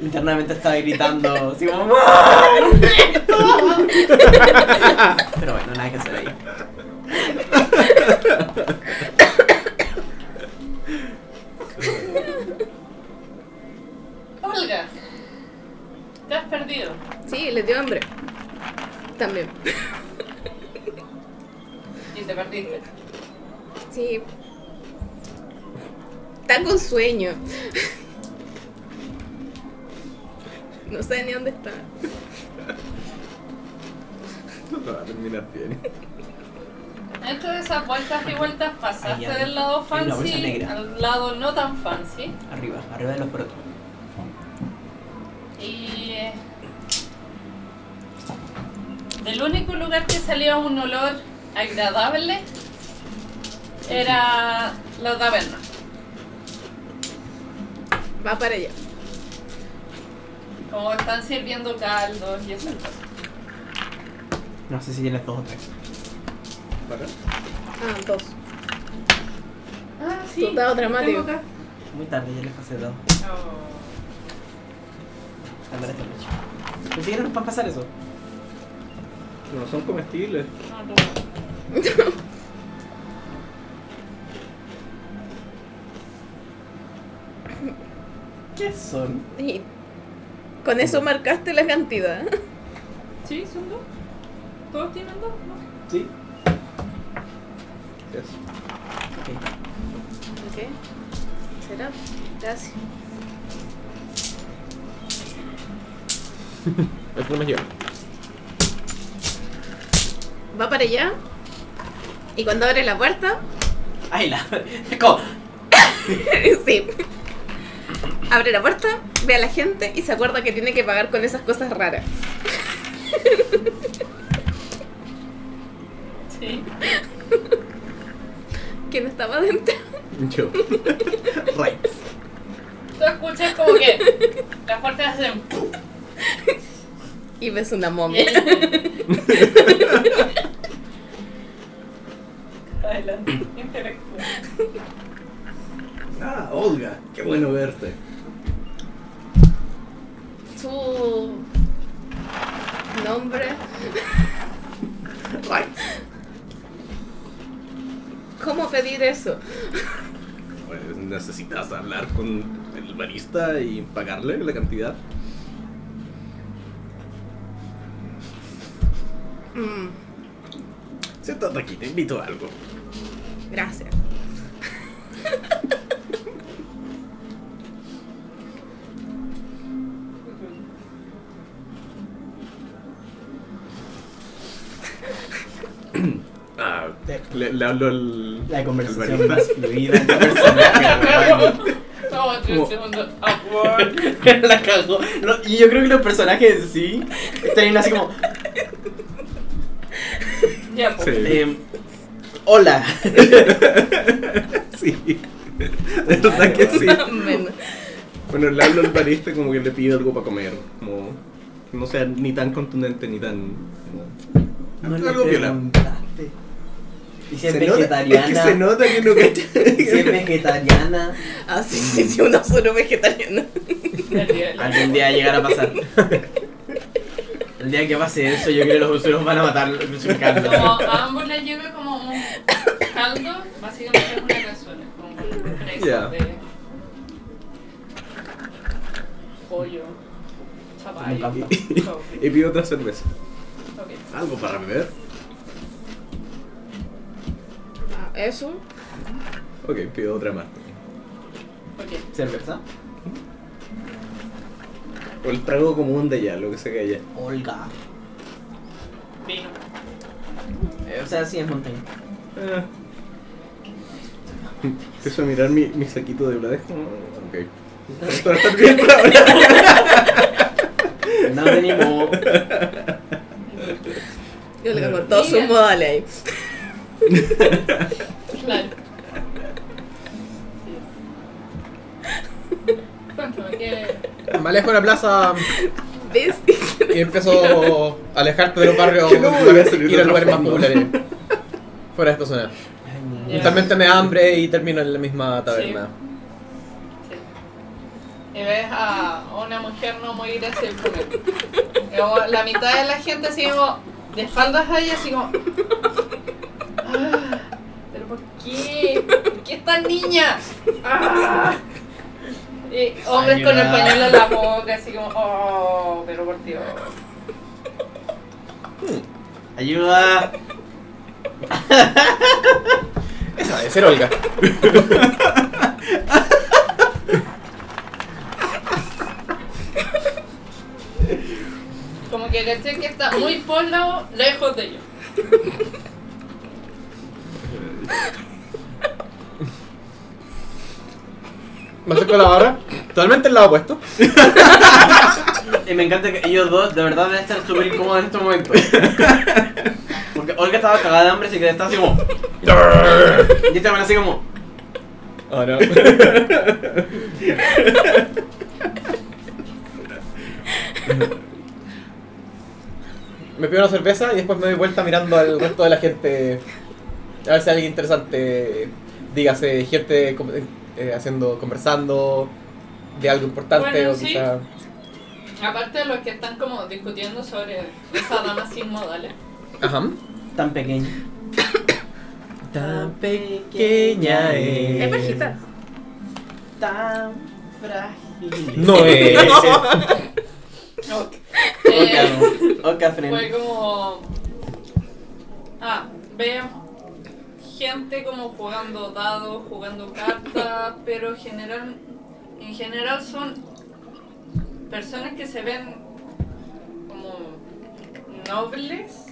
Internamente estaba gritando así como "¡Mamá! Pero bueno, nada que hacer ahí. Olga, te has perdido. Sí, le dio hambre. También. Y te perdiste. Sí. Está con sueño. No sé ni dónde está. No va a terminar bien. Dentro de esas vueltas y vueltas pasaste del lado fancy al lado no tan fancy. Arriba, arriba de los protos. Y. Del único lugar que salía un olor agradable era la taberna. Va para allá. Como están sirviendo caldos y esas cosas. No sé si tienes dos o tres. ¿Para? Ah, dos. Ah, Tu dado dramático. Muy tarde, ya les pasé dos. Oh. Andar esta noche. Pensé que no nos va a pasar eso. No son comestibles. No, no. ¿Qué son? Y con eso marcaste la cantidad. Sí, son dos. Todos tienen dos, ¿no? Sí. Yes. Ok. Ok. ¿Será? Gracias. El problema es yo. Va para allá. Y cuando abre la puerta, Ay, la. Es como. sí. Abre la puerta, ve a la gente y se acuerda que tiene que pagar con esas cosas raras. Sí. ¿Quién estaba dentro? Yo. right. Tú escuchas como que las puertas hacen. ¡pum! Y ves una momia. Y pagarle la cantidad. Mm, Siéntate aquí, te invito a algo. gracias. Ah, le, le hablo al. La conversación más fluida. Como la cagó. No, y yo creo que los personajes en sí estarían así como. Ya, pues. Sí. eh, Hola. sí. De verdad que sí. Menos. Bueno, le hablo al barista como que le pido algo para comer. Como. que No sea ni tan contundente ni tan. como- No le algo viola. Y si es Se nota- vegetariana. es que se nota que no cacha. y si es vegetariana. Ah, sí, sí, sí, uno solo la- Algún día llegará a pasar. El día que pase eso, yo creo que los usuarios van a matar caldo. Como a ambos les llega como un caldo, básicamente es una cazuela, como un preso de pollo, zapallo. campa. y pido otra cerveza. Algo para beber. Ah, Eso. Ok, pido otra más. Ok. ¿Cerveza? O el trago común de allá, lo que sea que haya. Olga. Vino. Eh, o sea, sí es montaña. Empiezo a mirar mi, mi saquito de Vlad. Ok. Esto estar bien. No tenemos. Yo le cago todos sus modales ahí. Me alejo de la plaza ¿Ves? y empiezo a alejarte de los barrios Que no voy a salir de ir a lugares más populares. Fuera de esta zona. Ya. Eventualmente me da hambre y termino en la misma taberna. Sí. Y ves a una mujer no muy graciosa comer. Y como la mitad de la gente así como de espaldas a ella así como. "Ah, ¿Pero por qué? ¿Por qué esta niña? Ah". Y hombres con el pañuelo en la boca así como, oh, pero por Dios. Ayuda. Esa debe ser Olga. Como que caché que está muy por lejos de ellos. Me acerco a la barra, totalmente el lado opuesto. Y me encanta que ellos dos de verdad deben estar súper incómodos en estos momentos. Porque Olga estaba cagada de hambre, así que estaba así como. Y este man así como. Oh no. me pido una cerveza y después me doy vuelta mirando al resto de la gente. A ver si hay alguien interesante. Dígase, gente eh, haciendo, conversando de algo importante Bueno, o sí. quizá. Aparte de los que están como discutiendo sobre esa dama sin modales. Ajá. Tan pequeño. Tan pequeña Es bajita. Tan frágil. No es. Olga Fren. fue como. Ah, veo gente como jugando dados, jugando cartas, pero general, en general son personas que se ven como nobles,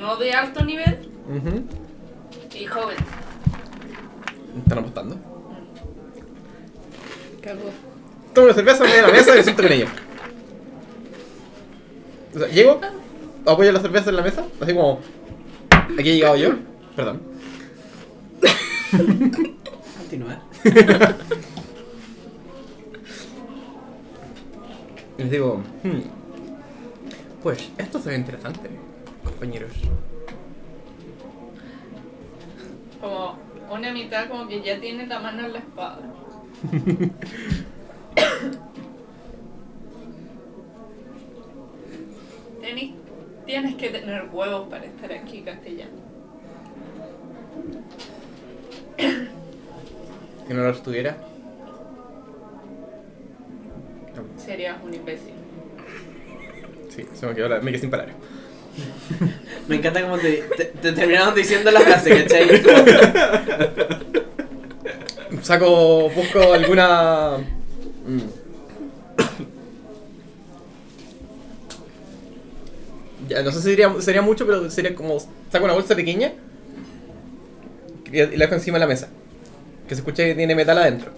no de alto nivel y jóvenes. Están apostando. Cagó. Tomo una cerveza, me voy a la mesa y me siento con ellos. O sea, llego, apoyo la cerveza en la mesa, así como. Aquí he llegado yo. Perdón. Continuar. Les digo, "Hmm, pues esto se ve interesante, compañeros. Como una mitad como que ya tiene la mano en la espada. Teni- tienes que tener huevos para estar aquí, castellano. Si no los tuviera. Serías un imbécil. Sí, se me quedó la, me quedé sin palabras. Me encanta como te, te, te terminaron diciendo la frase, ¿cachai? Saco, busco alguna. mm. Ya, no sé si sería, sería mucho, pero sería como. Saco una bolsa pequeña y la dejo encima de la mesa. Que se escuche que tiene metal adentro.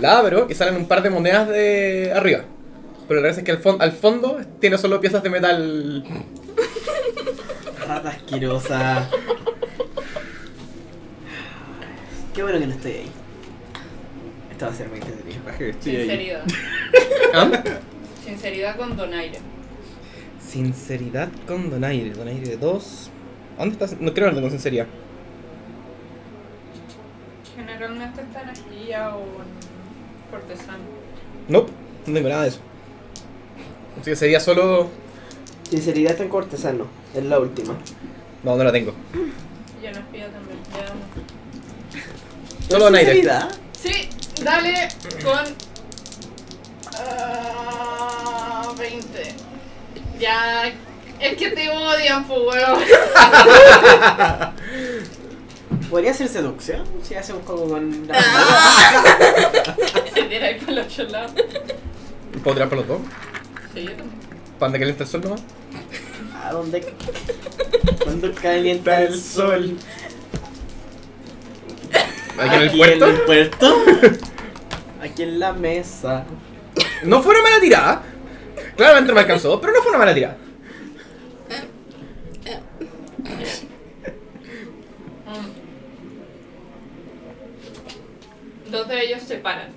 La abro y salen un par de monedas de arriba. Pero la verdad es que al, fon- al fondo tiene solo piezas de metal. Rata asquerosa. Qué bueno que no estoy ahí. Esto va a ser muy entretenido. Sinceridad. ¿Ah? Sinceridad con donaire. Sinceridad con Donaire. Donaire 2. ¿Dónde estás? No creo que no tengo sinceridad. Generalmente está en espía o en cortesano. Nope, no tengo nada de eso. Así que sería solo. Sinceridad está en cortesano. Es la última. No, no la tengo. Y en espía también. Ya. Solo Donaire. ¿Sinceridad? Sí, dale con. ah, 20. Ya. Es que te odian, pues, weón. ¿Podría ser seducción? Si hace un juego con la Mira ahí por los otro lado. ¿Puedo tirar por los dos? Sí, yo también. ¿Para donde calienta el sol nomás? ¿A dónde? ¿Cuándo calienta el sol? ¿Aquí en el puerto? el puerto? Aquí en la mesa. No fue una mala tirada. Claramente no me alcanzó, pero no fue una mala tirada. Mm. Dos de ellos se paran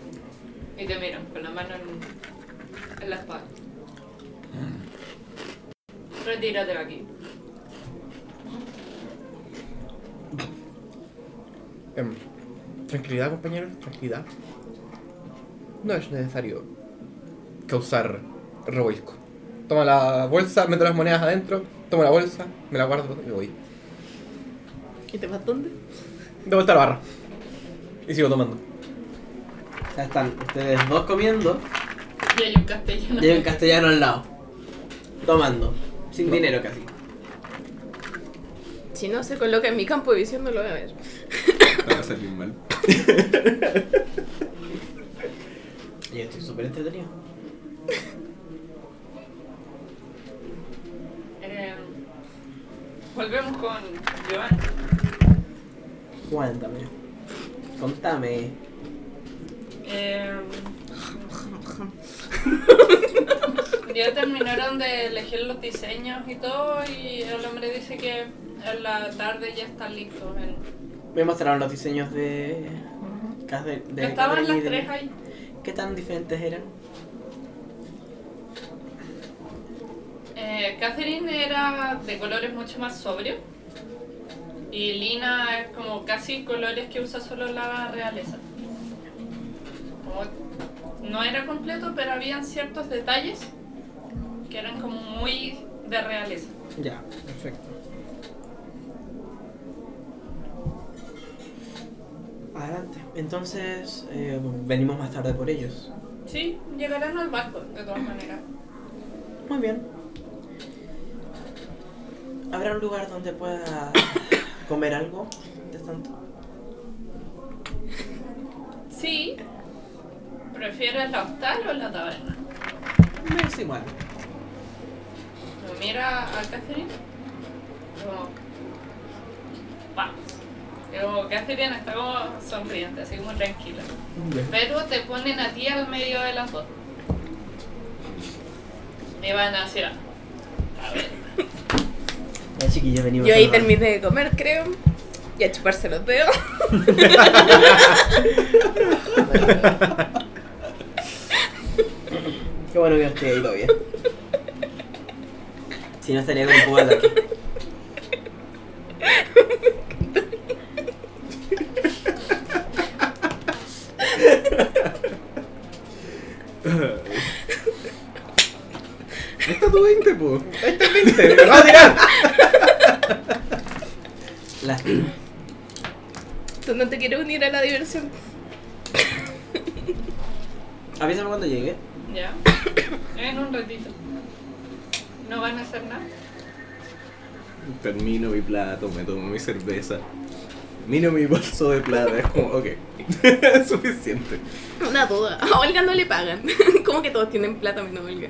y te miran con la mano en, en la espada. Retírate de aquí. Em, tranquilidad, compañeros, tranquilidad. No es necesario causar revuelco. Toma la bolsa, meto las monedas adentro, tomo la bolsa, me la guardo y voy. ¿Y te vas dónde? De vuelta a la barra. Y sigo tomando. Ya están ustedes dos comiendo Y hay un castellano. y hay un castellano al lado. Tomando. Sin dinero casi. Si no se coloca en mi campo de visión, no lo voy a ver. Te va a salir mal. Yo estoy súper entretenido. Eh, volvemos con Joan. Cuéntame. Contame. Eh, ya terminaron de elegir los diseños y todo y el hombre dice que en la tarde ya están listos. En- Me mostraron los diseños de. De Estaban Catherine las de- tres ahí. ¿Qué tan diferentes eran? Eh, Catherine era de colores mucho más sobrios y Lina es como casi colores que usa solo la realeza. Como- no era completo, pero habían ciertos detalles que eran como muy de realeza. Ya, perfecto. Adelante. Entonces, eh, venimos más tarde por ellos. Sí, llegarán al barco, de todas maneras. Muy bien. ¿Habrá un lugar donde pueda comer algo de tanto? Sí. ¿Prefieres la hostal o la taberna? Me es igual. Me mira a Catherine. Como. Vamos. Y como Catherine está como sonriente, así como tranquila. Pero te ponen a ti al medio de las dos. Y van hacia. A ver. Ya venimos Yo ahí terminé de comer, creo. Y a chuparse los dedos. Qué bueno que no esté ahí todavía. Si no estaría con un poco de ataque. Está tu 20, po. ¡Me vas a tirar! Lástima. Tú no te quieres unir a la diversión. Avísame cuando llegue. Ya. En un ratito. No van a hacer nada. Termino mi plato, me tomo mi cerveza. Miro mi bolso de plata, es como, ok, suficiente. Una duda. A Olga no le pagan. Como que todos tienen plata menos Olga.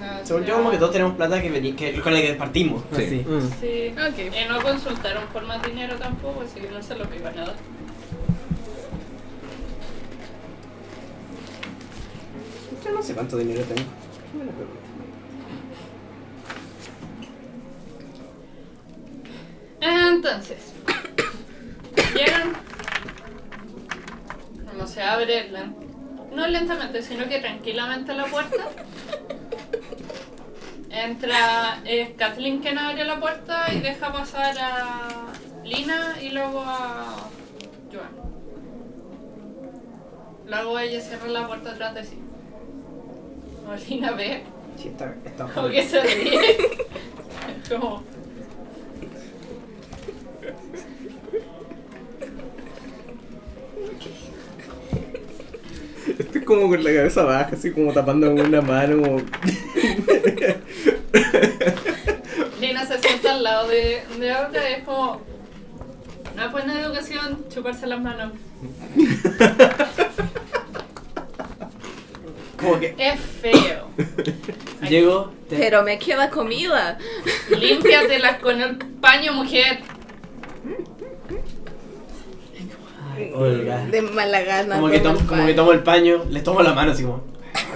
No, Según yo, como que todos tenemos plata que, que con la que partimos. Sí. Así. Mm. Sí. Ok. Y no consultaron por más dinero tampoco, así que no sé lo que iban a dar. Yo no sé cuánto dinero tengo. Me lo pregunto. Entonces, llegan. Como se abre, no lentamente, sino que tranquilamente la puerta. Entra es Kathleen quien abre la puerta y deja pasar a Lina y luego a Joan. Luego ella cierra la puerta atrás de sí. Lina ve, Sí, está, está como que se ríe. como. Estoy como con la cabeza baja, así como tapando con una mano. Como... Lina se sienta al lado de, de Olga y es como. No es buena educación chuparse las manos. Como que Es feo. llego, te- Pero me queda comida. Límpiatelas con el paño, mujer. Olga. De mala gana. Como que, tomo, el como que tomo el paño, les tomo la mano así como.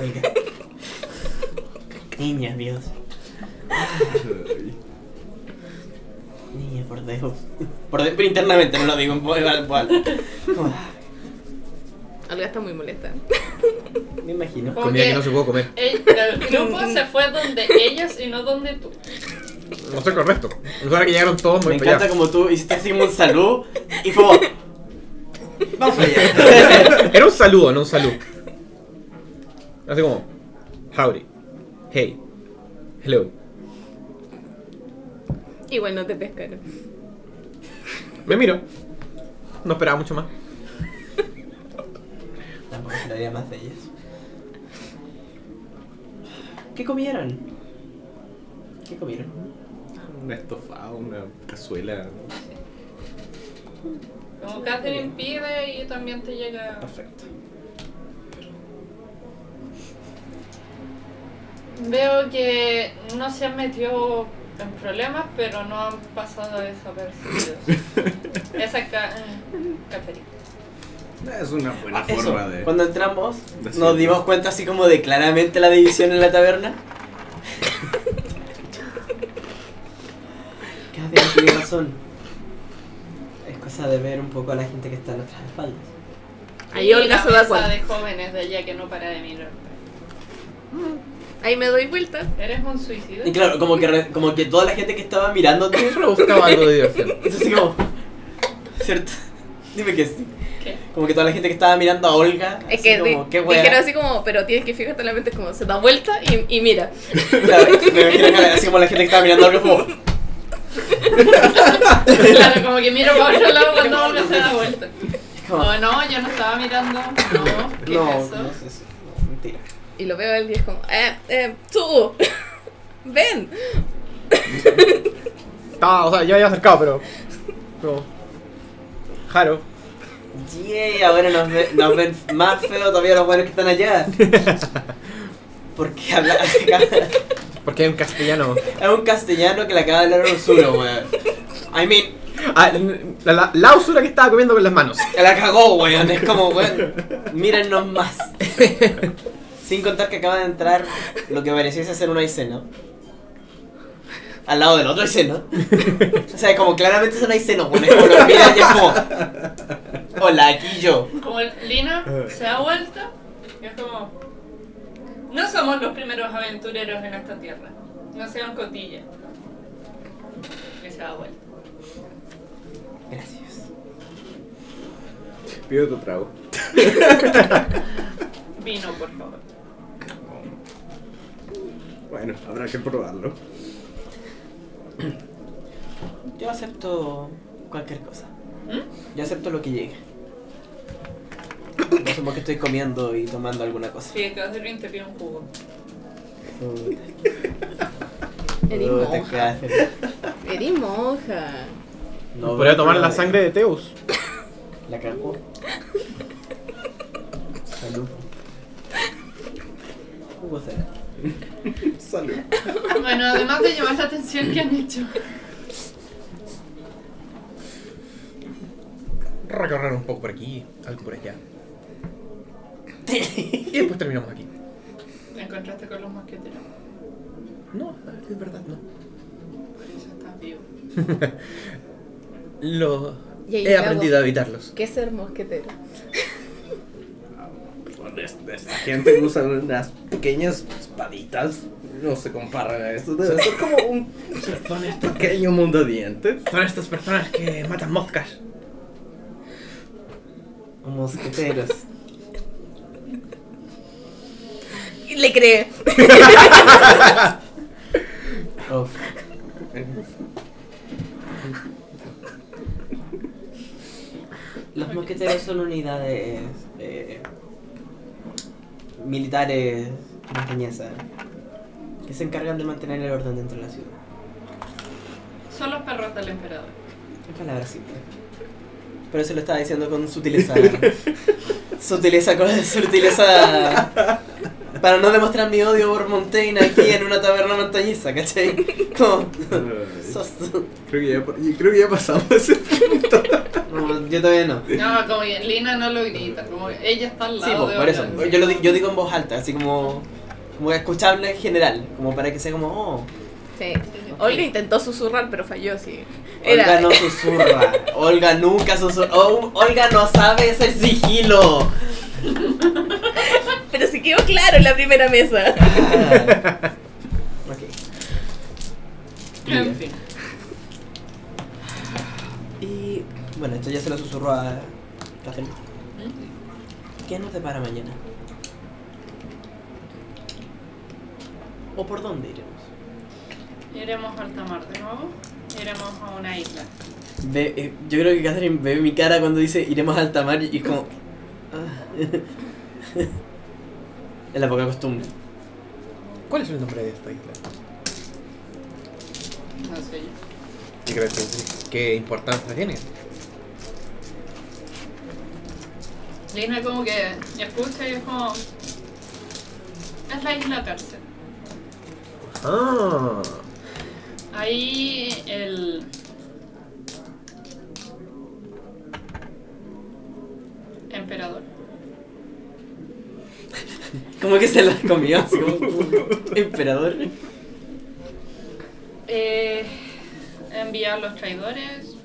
Olga. Niña, Dios. Niña, por Dios. Por de- pero internamente no lo digo en voz Olga está muy molesta. Me imagino. Como Comida que que no se puede comer. el, el grupo se fue donde ellas y no donde tú. No sé correcto. Ahora que llegaron todos, Me encanta allá. como tú hiciste así como un salud y fue como. Vamos allá. Era un saludo, no un salud. Así como, howdy, hey, hello. Igual no te pescaron. Me miro. No esperaba mucho más. Tampoco esperaría más de ellas. ¿Qué comieron? ¿Qué comieron? una estofada, una cazuela. Como Catherine pide y también te llega. Perfecto. Veo que no se han metido en problemas, pero no han pasado desapercibidos. Esa ca Catherine. Es una buena Ah, eso, forma de. Cuando entramos, de nos dimos cuenta así como de claramente la división en la taberna. Catherine tiene razón. Es cosa de ver un poco a la gente que está a nuestras espaldas. Ahí Olga se da cuenta. de jóvenes de allá que no para de mirar. Ahí me doy vuelta. ¿Eres un suicida? Y claro, como que, re- como que toda la gente que estaba mirándote, Solo buscaba algo de diversión. es así como. ¿Cierto? Dime que sí. ¿Qué? Como que toda la gente que estaba mirando a Olga. Es así que como, di- qué wea. dijeron así como, pero tienes que fijarte en la mente como se da vuelta y, y mira. Claro, me imagino que así como la gente que estaba mirando a Olga como. Claro, como que miro para otro lado cuando Olga se da vuelta. como, Oh, no, yo no estaba mirando. No, ¿qué no, es eso? no es eso. No, mentira. Y lo veo a él y es como, eh, eh, tú, ven. Estaba, o sea, ya había acercado, pero. Pero. Jaro. Yay, ahora nos, ve- nos ven más feo todavía los buenos que están allá. Porque habla. Porque hay un castellano. Es un castellano que le acaba de hablar un suro, weón. I mean, Ah, la, la, la usura que estaba comiendo con las manos. que la cagó, weón. Es como, weón. Mírennos más. Sin contar que acaba de entrar lo que pareciese ser una escena. Al lado del otro escena. O sea, como claramente es una escena, weón. Es como lo miran y es como. Hola, aquí yo. Como el Lina se da vuelta y es como. No somos los primeros aventureros en esta tierra. No sean cotillas. Y se da vuelta. Gracias. Pido tu trago. Vino, por favor. Bueno, habrá que probarlo. Yo acepto cualquier cosa. ¿Mm? Yo acepto lo que llegue. No sé por qué estoy comiendo y tomando alguna cosa. Sí, Catherine te pide un jugo. Eres monja. Eres monja. No, Podría tomar la sangre de Teus. La cagó. Salud. Jugo será. Salud. Bueno, además de llamar la atención, ¿qué han hecho? Recorrer un poco por aquí, algo por allá. Y después terminamos aquí. ¿Te encontraste con los mosqueteros? No, es verdad, no. Por eso estás vivo. Lo he aprendido a evitarlos. ¿Qué es ser mosquetero? Esta gente usa unas pequeñas espaditas. No se comparan a esto. Debe ser como un pequeño mundo de dientes. Son estas personas que matan moscas. Mosqueteros. Le cree. Los mosqueteros son unidades eh, militares montañesas que se encargan de mantener el orden dentro de la ciudad. Son los perros del emperador. En palabras simples. Pero eso lo estaba diciendo con sutileza. sutileza con sutileza. Para no demostrar mi odio por Montaigne aquí en una taberna montañesa, ¿cachai? Como. sos- Creo que ya, yo creo que ya pasamos ese punto. no, yo todavía no. No, como que Lina no lo grita, como ella está al Sí, lado de por eso. Yo, lo di- yo digo en voz alta, así como. Como escuchable en general. Como para que sea como. Oh, Sí. Olga intentó susurrar, pero falló, sí. Olga no susurra. Olga nunca susurra. Oh, Olga no sabe hacer sigilo. pero sí quedó claro en la primera mesa. Ah. Ok. En fin. Y bueno, esto ya se lo susurró a Catherine. ¿Qué nos depara mañana? ¿O por dónde iremos? Iremos a alta mar de nuevo. Iremos a una isla. Ve, eh, yo creo que Catherine ve mi cara cuando dice iremos a alta mar y es como. Ah. es la poca costumbre. ¿Cuál es el nombre de esta isla? No sé yo. ¿Y qué, importancia tiene? Lina como que escucha y es como... Es la isla tercera. Ah. Ahí el... Emperador. Como que se las comió, así como emperador. Eh, envía a los traidores,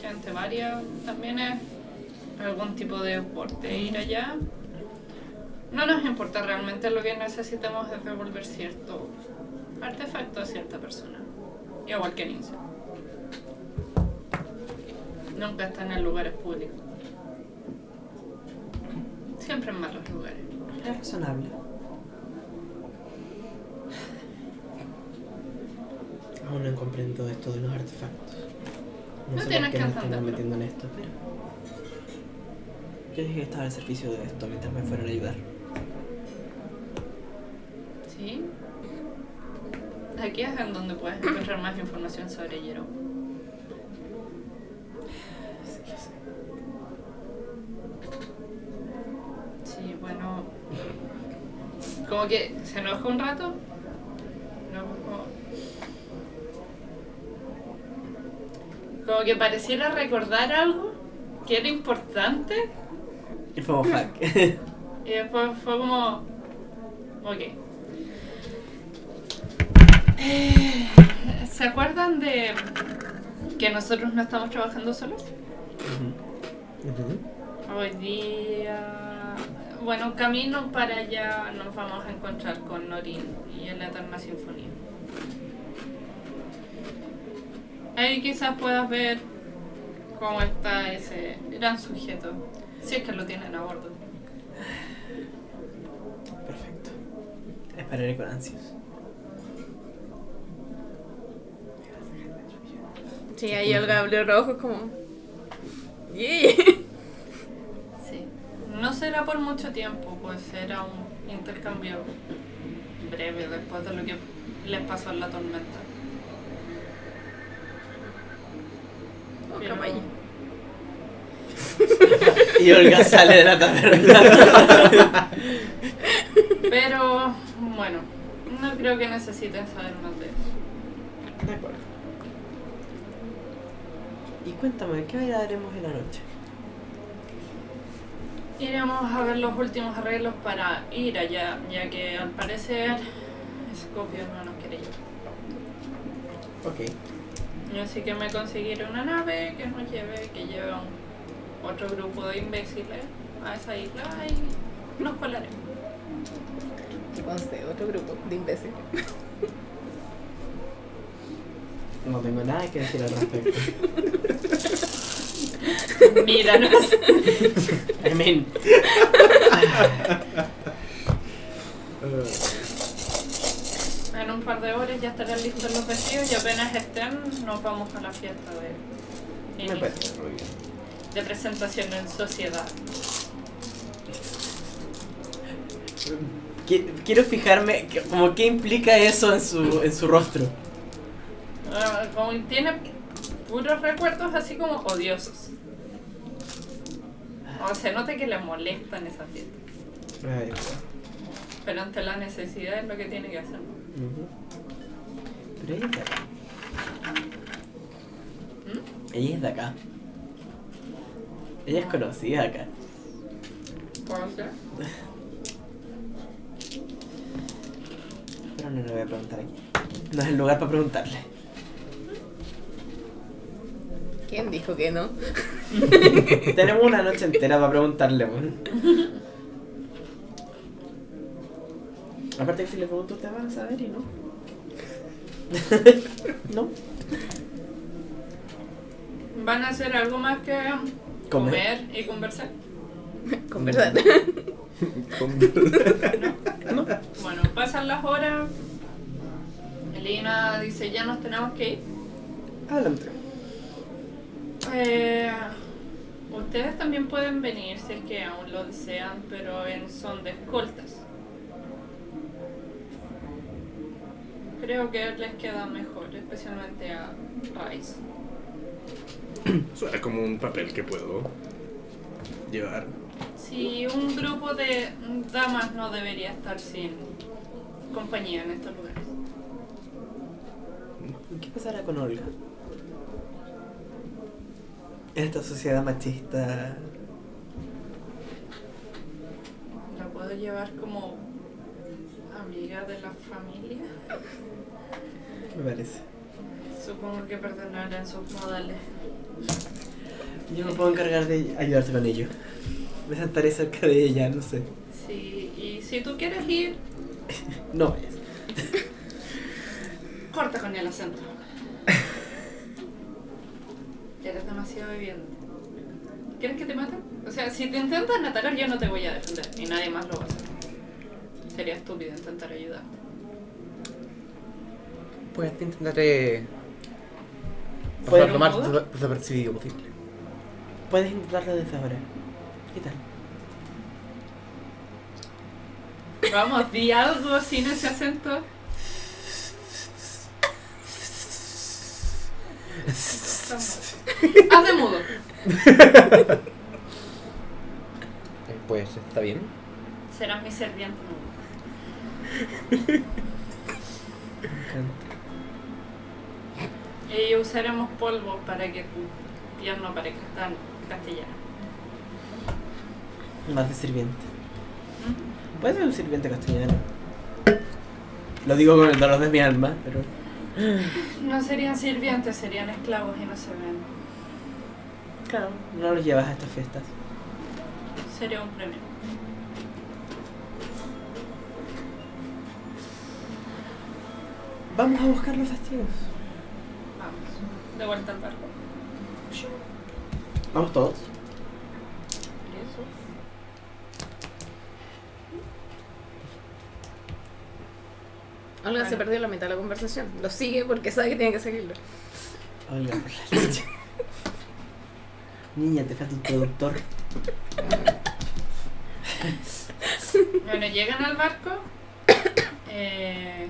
gente varia, también es algún tipo de deporte ir allá. No nos importa realmente lo que necesitamos es devolver cierto artefacto a cierta persona. Igual que Ninja. Nunca están en lugares públicos. Siempre en malos lugares. Es razonable. Aún no comprendo esto de los artefactos. No sé tienes por qué me están metiendo en esto, pero. Yo dije que estaba al servicio de esto mientras me fueran a ayudar. ¿Sí? Aquí es en donde puedes encontrar más información sobre Jero. Como que se enojó un rato. No, como... como que pareciera recordar algo que era importante. Y fue como fuck. Y después fue como. Ok. Eh, ¿Se acuerdan de que nosotros no estamos trabajando solos? Hoy día. Bueno, camino para allá nos vamos a encontrar con Norin y en la Eterna Sinfonía. Ahí quizás puedas ver cómo está ese gran sujeto, si es que lo tienen a bordo. Perfecto. Esperaré con ansias. Sí, ahí el Gabriel Rojo es como. ¡Yay! No será por mucho tiempo, pues será un intercambio breve después de lo que les pasó en la tormenta. Oh, Pero-. Y Olga sale de la taberna. Pero bueno, no creo que necesiten saber más de eso. De acuerdo. Y cuéntame, ¿qué haremos en la noche? Iremos a ver los últimos arreglos para ir allá, ya que al parecer Scopio no nos quiere llevar. Ok. Así que me conseguiré una nave que nos lleve, que lleve a un- otro grupo de imbéciles a esa isla y nos colaremos. Que conste, otro grupo de imbéciles. No tengo nada que decir al respecto. Míranos. I mean, En un par de horas ya estarán listos los vestidos y apenas estén nos vamos a la fiesta de, me inicio, parece muy bien. de presentación en sociedad. Qui- Quiero fijarme, como qué implica eso en su, en su rostro. Ah, como tiene puros recuerdos así como odiosos. O se nota que le molestan esas fiestas. Ay, Pero ante la necesidad es lo que tiene que hacer. ujú. Pero ella es de acá. ¿Mm? Ella es de acá. Ella es conocida acá. ¿Puedo ser? Pero no le voy a preguntar aquí. No es el lugar para preguntarle. ¿Quién dijo que no? Tenemos una noche entera para preguntarle, weón. Aparte que si le pregunto, usted van a saber y no. ¿No? ¿Van a hacer algo más que Comer. comer y conversar? Con verdad. ¿No? Bueno, pasan las horas. Elina dice, ya nos tenemos que ir. Adelante. Eh, ustedes también pueden venir si es que aún lo desean, pero en son de escoltas. Creo que les queda mejor, especialmente a Rice. Suena como un papel que puedo llevar. Si un grupo de damas no debería estar sin compañía en estos lugares. ¿Qué pasará con Olga? En esta sociedad machista. La puedo llevar como amiga de la familia. Me parece. Supongo que perdonarán sus modales. Yo me puedo encargar de ayudarte con ello. Me sentaré cerca de ella, no sé. Sí, y si tú quieres ir, No vayas. corta con el acento. Eres demasiado evidente. ¿Quieres que te maten? O sea, si te intentan atacar, yo no te voy a defender. Y nadie más lo va a hacer. Sería estúpido intentar ayudar. Pues intentaré. Puede- Pasar lo más desa- desapercibido posible. Puedes intentarlo desde ahora. ¿Qué tal? Vamos, di algo sin ese acento. Haz de mudo. Eh, Pues está bien. Serás mi serviente mudo. Me encanta. Y usaremos polvo para que tu pierna parezca tan castellana. Más de sirviente. ¿Mm? Puedes ser un sirviente castellano. Lo digo con el dolor de mi alma, pero. No serían sirvientes, serían esclavos y no se ven. Claro, no los llevas a estas fiestas. Sería un premio. Vamos a buscar los testigos. Vamos, de vuelta al barco. Vamos todos. Olga se perdió la mitad de la conversación. Lo sigue porque sabe que tiene que seguirlo. Oiga, por la leche. Niña, te falta un productor. Bueno, llegan al barco. Eh,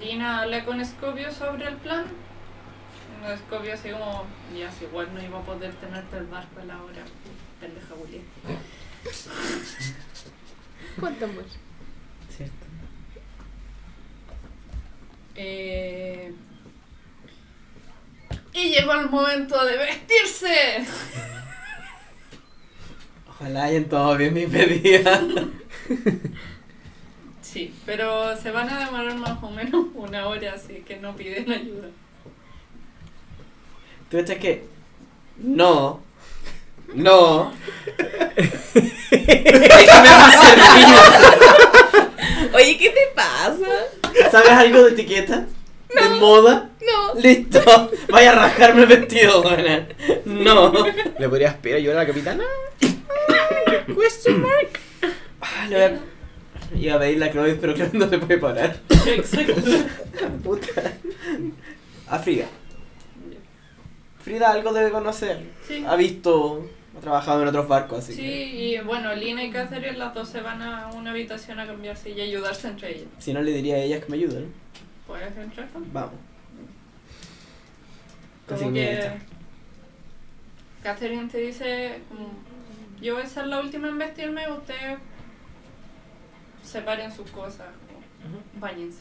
Lina habla con Scopio sobre el plan. No, Scopio así como, ya, si igual no iba a poder tenerte el barco a la hora. Pendeja Julián. ¿Cuánto amor? ¿Cierto? Eh, y llegó el momento de vestirse. Ojalá hayan todo bien mi pedida. Sí, pero se van a demorar más o menos una hora, así que no piden ayuda. ¿Tú echas que? No. No. Déjame más servir. Oye, ¿qué te pasa? ¿Sabes algo de etiqueta? ¿De moda? No. Listo. Vaya a rascarme el vestido, buena. No. ¿Le podrías pedir ayuda a la capitana? Question mark. Ah, le voy a... Iba a pedir la Chloe, pero Chloe no se puede parar. Exacto. Puta. A Frida. Frida algo debe conocer. Sí. Ha visto, ha trabajado en otros barcos, así Sí, que y bueno, Lina y Catherine las dos se van a una habitación a cambiarse y ayudarse entre ellas. si no le diría a ellas que me ayuden. ¿Puedes entrar también? Vamos. Casi Como que. Catherine te dice, como, yo voy a ser la última en vestirme, ustedes separen sus cosas, como, báñense.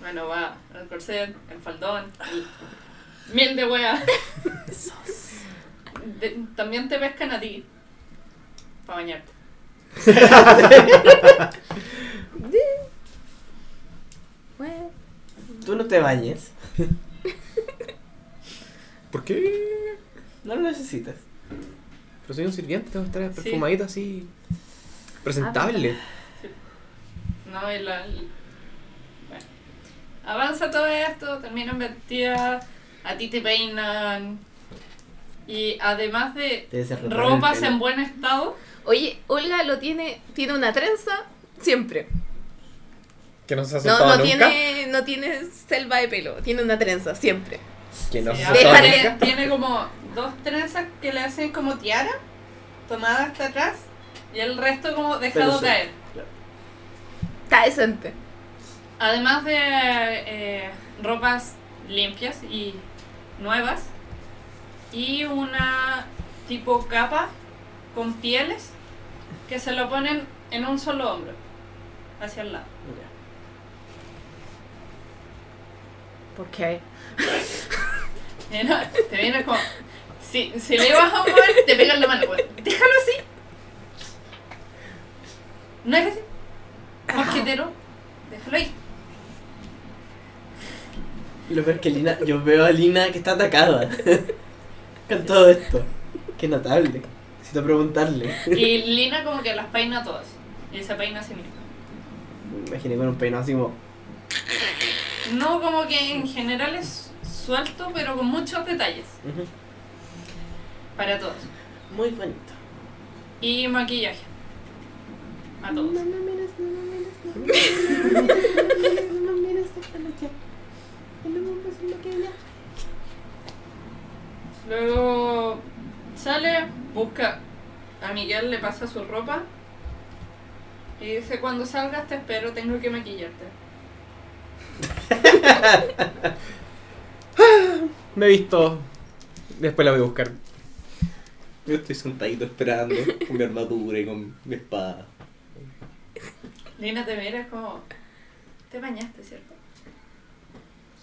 Bueno, va el corset, el faldón, el miel de wea. De- también te pescan a ti para bañarte. Tú no te bañes. ¿Por qué? No lo necesitas. Pero soy un sirviente, tengo que estar Sí. perfumadito así. Presentable. No, y la. el- Bueno. Avanza todo esto, terminan vestidas, a ti te peinan. Y además de Te desarrollas el ropas pelo. en buen estado, Oye, Olga lo tiene, tiene una trenza siempre. Que no se ha No, soltado no nunca. tiene, no tiene selva de pelo, tiene una trenza siempre. Que no sí, se ha tiene, tiene como dos trenzas que le hacen como tiara, tomada hasta atrás, Y el resto como dejado sí. caer. Está decente. Además de eh, ropas limpias y nuevas. Y una tipo capa con pieles que se lo ponen en un solo hombro. Hacia el lado. ¿Por qué? Te viene como. Si, si le vas a mover, te pegan la mano. güey. Déjalo así. No es así. Mosquetero. Déjalo ahí. Lo peor es que Lina, yo veo a Lina que está atacada con todo esto. Qué notable. Necesito preguntarle. Y Lina como que las peina todas. Y se peina a sí misma. Me imaginé con un peinado así como. No como que en general es suelto, pero con muchos detalles. ujú, Para todos. Muy bonito. Y maquillaje. A todos. Luego sale, busca a Miguel, le pasa su ropa y dice, cuando salgas te espero, tengo que maquillarte. Me he visto. Después la voy a buscar. Yo estoy sentadito esperando con mi armadura y con mi espada. Lina te mira es como, te bañaste, ¿cierto?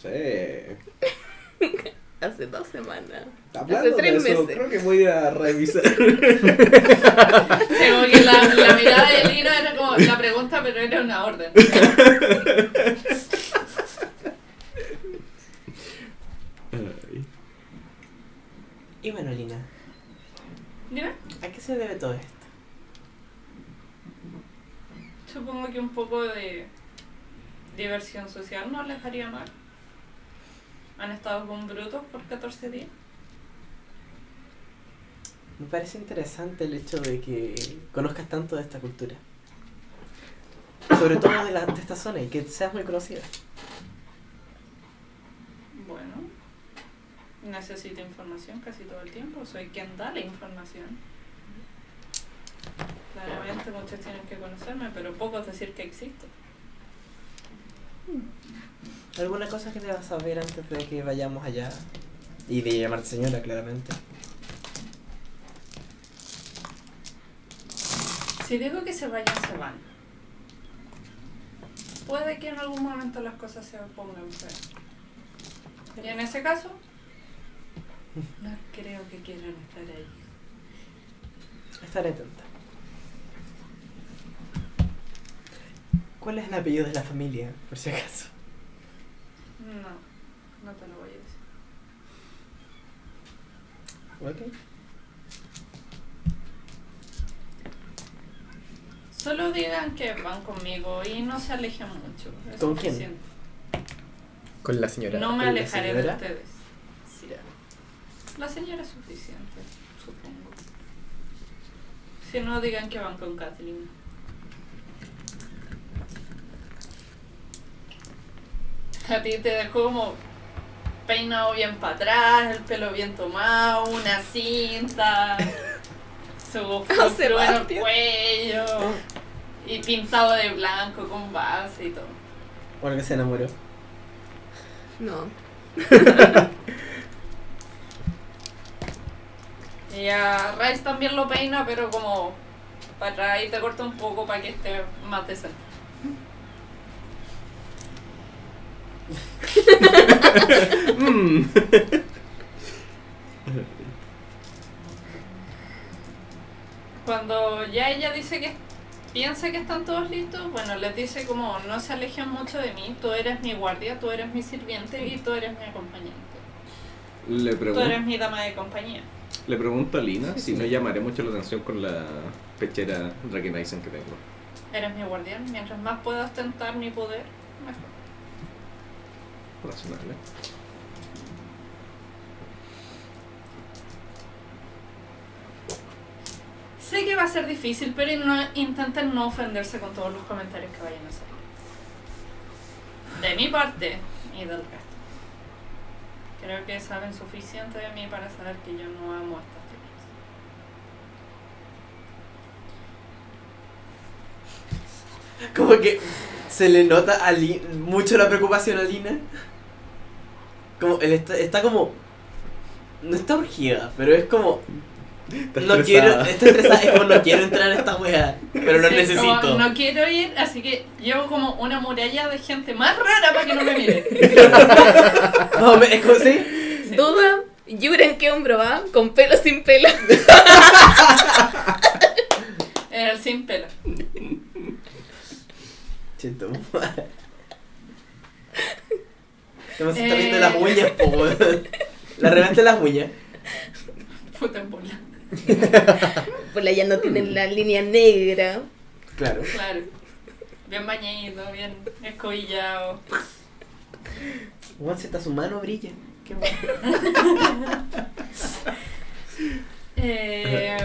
Sí. Hace dos semanas. Hablando de tres eso, meses. creo que voy a revisar. Como que la, la mirada de Lina era como la pregunta, pero era una orden. Y bueno, Lina, Dime, ¿a qué se debe todo esto? supongo que un poco de diversión social no les haría mal. Han estado con brutos por 14 días. Me parece interesante el hecho de que conozcas tanto de esta cultura. Sobre todo de, la, de esta zona y que seas muy conocida. Bueno, necesito información casi todo el tiempo. Soy quien da la información. Claramente muchos tienen que conocerme, pero pocos decir que existo. ¿Alguna cosa que debas saber antes de que vayamos allá? Y de llamarte señora, claramente. Si digo que se vayan, se van. Puede que en algún momento las cosas se pongan feas. Y en ese caso, no creo que quieran estar ahí. Estaré atenta. ¿Cuál es el apellido de la familia, por si acaso? No, no te lo voy a decir. Ok. Solo digan que van conmigo y no se alejen mucho. Es ¿Con quién? suficiente. Con la señora. No me ¿Con la alejaré de ustedes. Sí. La señora es suficiente, supongo. Si no, digan que van con Kathleen. A ti te dejó como peinado bien para atrás, el pelo bien tomado, una cinta, su Oh, en el cuello y pintado de blanco con base y todo. Porque se enamoró. No. Y a Rice también lo peina, pero como para atrás y te corta un poco para que esté más decente. Mm. Cuando ya ella dice que piensa que están todos listos, bueno, les dice como no se alejen mucho de mí, tú eres mi guardia, tú eres mi sirviente y tú eres mi acompañante. Le, Tú eres mi dama de compañía. le pregunto a Lina si no llamaré mucho la atención con la pechera Dragonisen que tengo. Eres mi guardián, mientras más pueda ostentar mi poder, mejor. Razonable. Sé que va a ser difícil, pero no, intenten no ofenderse con todos los comentarios que vayan a hacer. De mi parte y del resto. Creo que saben suficiente de mí para saber que yo no amo a estas chicas. Como que se le nota a Li- mucho la preocupación a Lina. Como él está, está como. No está urgida, pero es como. Está no quiero. Está estresada, es como no quiero entrar en esta wea. Pero lo Sí, necesito. como, no quiero ir, así que llevo como una muralla de gente más rara para que no me mire. No, me- es como sí. Duda, Yuren qué hombro va, con pelo sin pelo. Era el sin pelo. Chito. Se está Eh. viendo las uñas, po. La reventa las uñas. Puta en bola. La ya no tiene la línea negra. Claro. Claro. Bien bañadito, bien escobillado. Weón, si está su mano brilla. Qué bueno. Eh,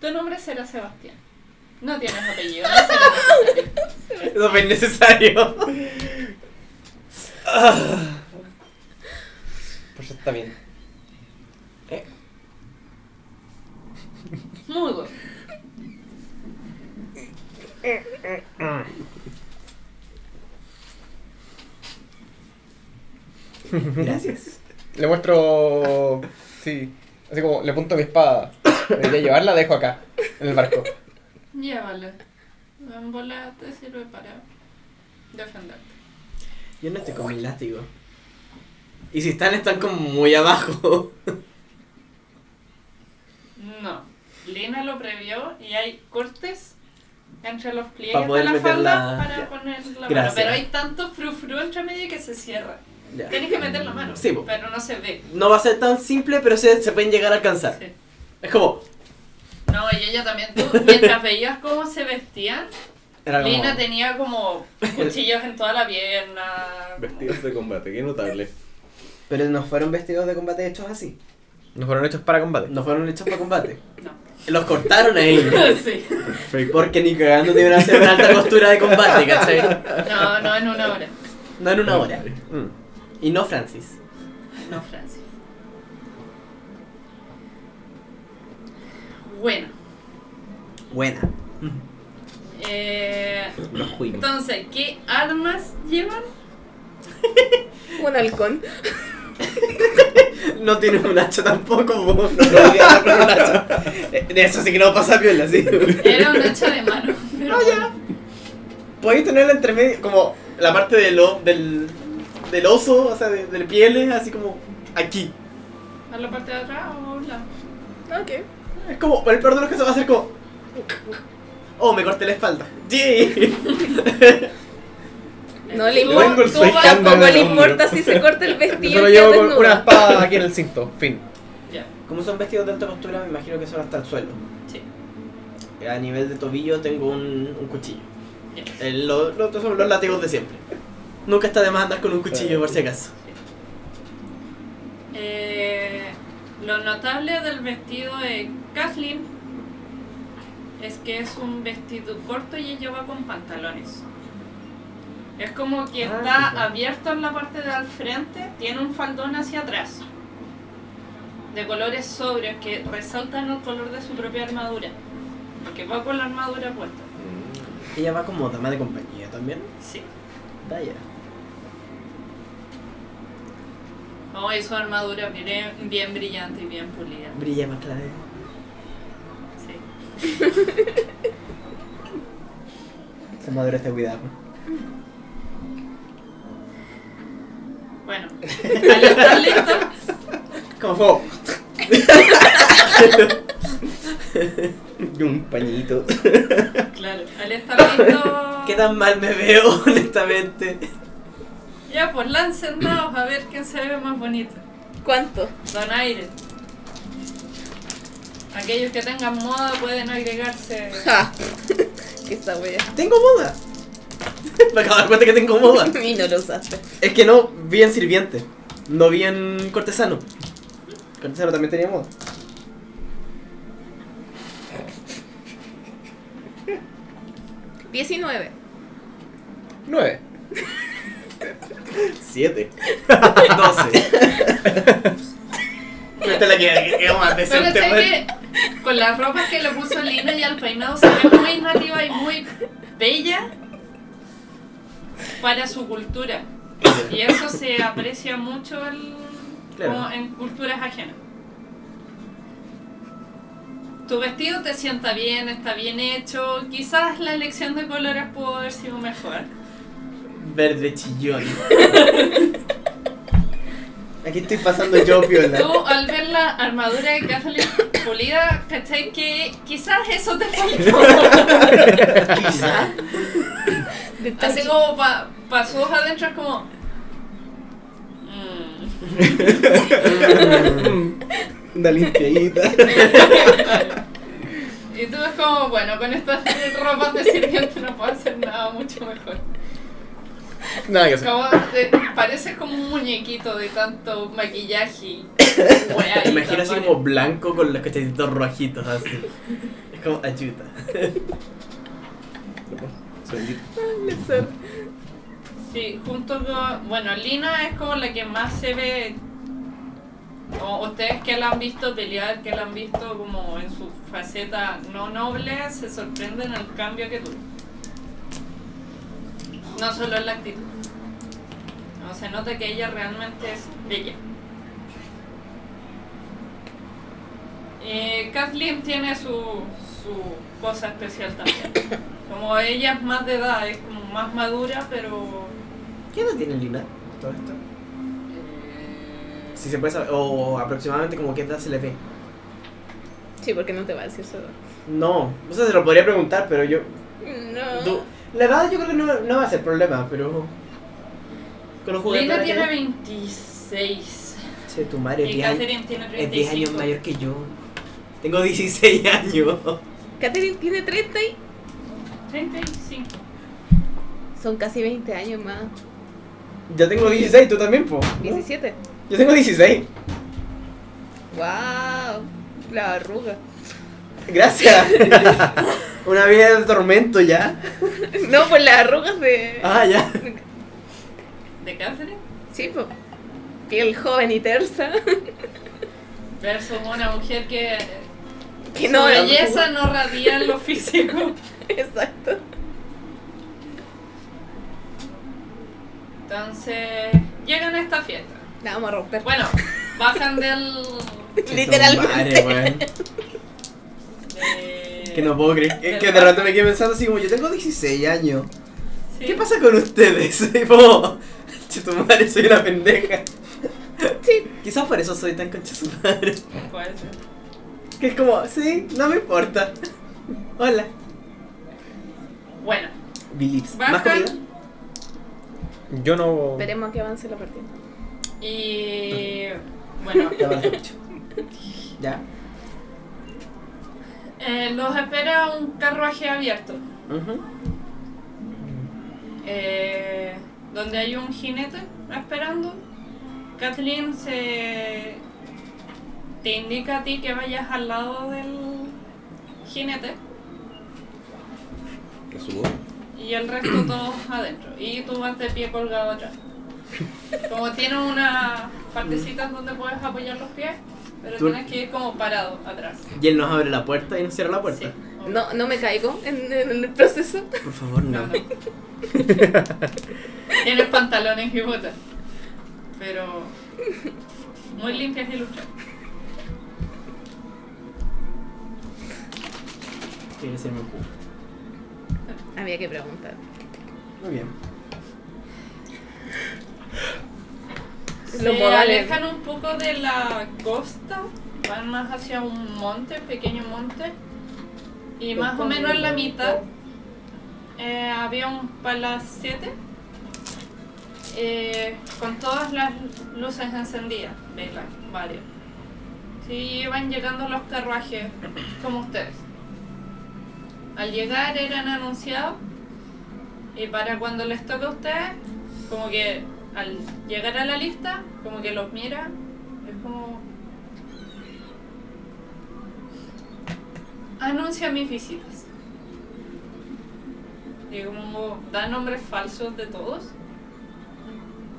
tu nombre será Sebastián. No tienes apellido, no será necesario. No fue innecesario. Pues está bien. Mudo. Gracias. Le muestro. Sí. Así como le apunto mi espada. Debería llevarla, la dejo acá, en el barco. Llévala. En bola te sirve para defenderte. Yo no estoy con mi látigo. Y si están, están como muy abajo. No. Lina lo previó y hay cortes entre los pliegues poder de la falda la- para ya. poner la mano. Gracias. Pero hay tanto frufru entre medio que se cierra. Ya. Tienes que meter la mano, Sí, pero no se ve. No va a ser tan simple, pero se, se pueden llegar a alcanzar. Sí. Es como. No, y ella también, tú, mientras veías cómo se vestían, Era como Lina tenía como cuchillos en toda la pierna. Vestidos de combate, qué notable. Pero no fueron vestidos de combate hechos así. No fueron hechos para combate. No fueron hechos para combate. No. Los cortaron a ellos. Sí. Perfecto. Porque ni cagando te iban a hacer una alta costura de combate, ¿cachai? No, no en una hora. No en una hora. Mm. Y no Francis. No, Francis. Bueno, Buena. eh, Los entonces, ¿qué armas llevan? Un halcón. No tiene un hacha tampoco, no con un hacha. Eh, Eso sí que no pasa piola, sí. Era un hacha de mano. Pero bueno. Podéis tenerla entre medio, como la parte del, o- del, del oso, o sea, de- del piel, así como aquí. ¿A la parte de atrás o a un lado? Ok. Es como, el peor de los casos va a ser como. Oh, me corté la espalda. Sí. No le can- Tampoco le importa si se corta el Yo vestido. solo y llevo queda con una espada aquí en el cinto. Fin. Ya, Como son vestidos de alta costura, me imagino que son hasta el suelo. sí. A nivel de tobillo tengo un, un cuchillo. ya. El, lo, lo otros son los látigos de siempre. Nunca está de más andar con un cuchillo por si acaso. Eh, lo notable del vestido de Kathleen es que es un vestido corto y ella va con pantalones. Es como que Ah, está abierto en la parte de al frente, tiene un faldón hacia atrás. De colores sobrios que resaltan el color de su propia armadura. Porque va con la armadura puesta. Ella va como dama de compañía también. Sí. Vaya. No, y su armadura bien, bien brillante y bien pulida. Brilla más clara. Sí. Esa madura está cuidado. Bueno, al estar listo, Como fuego. Y un pañito. claro, al estar listo. ¿Qué tan mal me veo, honestamente? Ya, pues lancen dados a ver quién se ve más bonito. ¿Cuánto? Donaire. Aquellos que tengan moda pueden agregarse. Ja. Que esta wea. Tengo moda. Me acabo de dar cuenta que tengo moda. Y no lo usaste. Es que no vi en sirviente. No vi en cortesano. Cortesano también tenía moda. Diecinueve. Nueve. Siete. Doce. Esta es la que que quedó más Pero decente, sé weón. que con las ropas que le puso Lina y al peinado se ve muy nativa y muy bella para su cultura. Y eso se aprecia mucho el- Claro. como en culturas ajenas. Tu vestido te sienta bien, está bien hecho. Quizás la elección de colores pudo haber sido mejor. Verde chillón. Aquí estoy pasando yo, piola. Tú, al ver la armadura de Kathleen pulida, ¿cachai? Que quizás eso te faltó. Quizá. Así como para pa sus adentro es como. mm. Una limpiadita. Y tú es como, bueno, con estas ropas de sirviente no puedo hacer nada mucho mejor. Nada que hacer. Como, te- pareces como un muñequito de tanto maquillaje y wea Te y imagino así tapones. como blanco con los cachetitos rojitos así. Es como ayuda. Sí, junto con. Bueno, Lina es como la que más se ve. O ustedes que la han visto pelear, que la han visto como en su faceta no noble, se sorprenden el cambio que tuvo. No solo en la actitud. No, se nota que ella realmente es bella. Eh, Kathleen tiene su, su cosa especial también. Como ella es más de edad, es como más madura, pero ¿Qué edad tiene Lina? Todo esto. Si se puede saber. O aproximadamente como qué edad se le ve. Sí, porque no te va a decir eso. No, o sea, se lo podría preguntar, pero yo. No. La edad yo creo que no, no va a ser problema, pero. Con los juguetes. Tiene hay- 26 Che, tu madre es y 10 años, Catherine tiene es 10 años 35. mayor que yo. Tengo 16 años. Catherine tiene 30 y 35. son casi 20 años más. Yo tengo 16, tú también, po. 17. Yo tengo 16. Wow. La arruga. Gracias. Una vida de tormento ya. No, pues las arrugas de. Ah, ya. ¿De Catherine? Sí, pues. Piel joven y tersa. Versus una mujer que. Que su no belleza no radia en lo físico. Exacto. Entonces, llegan a esta fiesta. La vamos a romper. Bueno, bajan del. Literalmente. Madre, de- Que no puedo creer. Es del que de repente me quedé pensando así como, yo tengo 16 años. Sí. ¿Qué pasa con ustedes? Y como, che, tu madre, soy una pendeja. Sí. Quizás por eso soy tan concha su madre. Puede ser. Que es como, sí, no me importa. Hola. Bueno, Beliefs. ¿Más comida? Yo no. Esperemos a que avance la partida. y. Bueno. Ya. Eh, los espera un carruaje abierto. Eh, donde hay un jinete esperando. Kathleen se te indica a ti que vayas al lado del jinete subo. y el resto todos adentro. Y tú vas de pie colgado atrás. Como tiene unas partecitas donde puedes apoyar los pies, pero Tú- tienes que ir como parado atrás. Y él nos abre la puerta y nos cierra la Sí. puerta. No, no me caigo en, en el proceso. Por favor, No, no. no. Tienes pantalones y botas. Pero muy limpias y lustradas. Quiere ser mi jugo. Había que preguntar. Muy bien. Los Se modales. alejan un poco de la costa, van más hacia un monte, pequeño monte, y más o menos en la mitad eh, había un palacete eh, con todas las luces encendidas, velas, varios. Sí, iban llegando los carruajes como ustedes. Al llegar eran anunciados y para cuando les toca a ustedes, como que al llegar a la lista, como que los mira, es como... Anuncia mis visitas. Y como da nombres falsos de todos.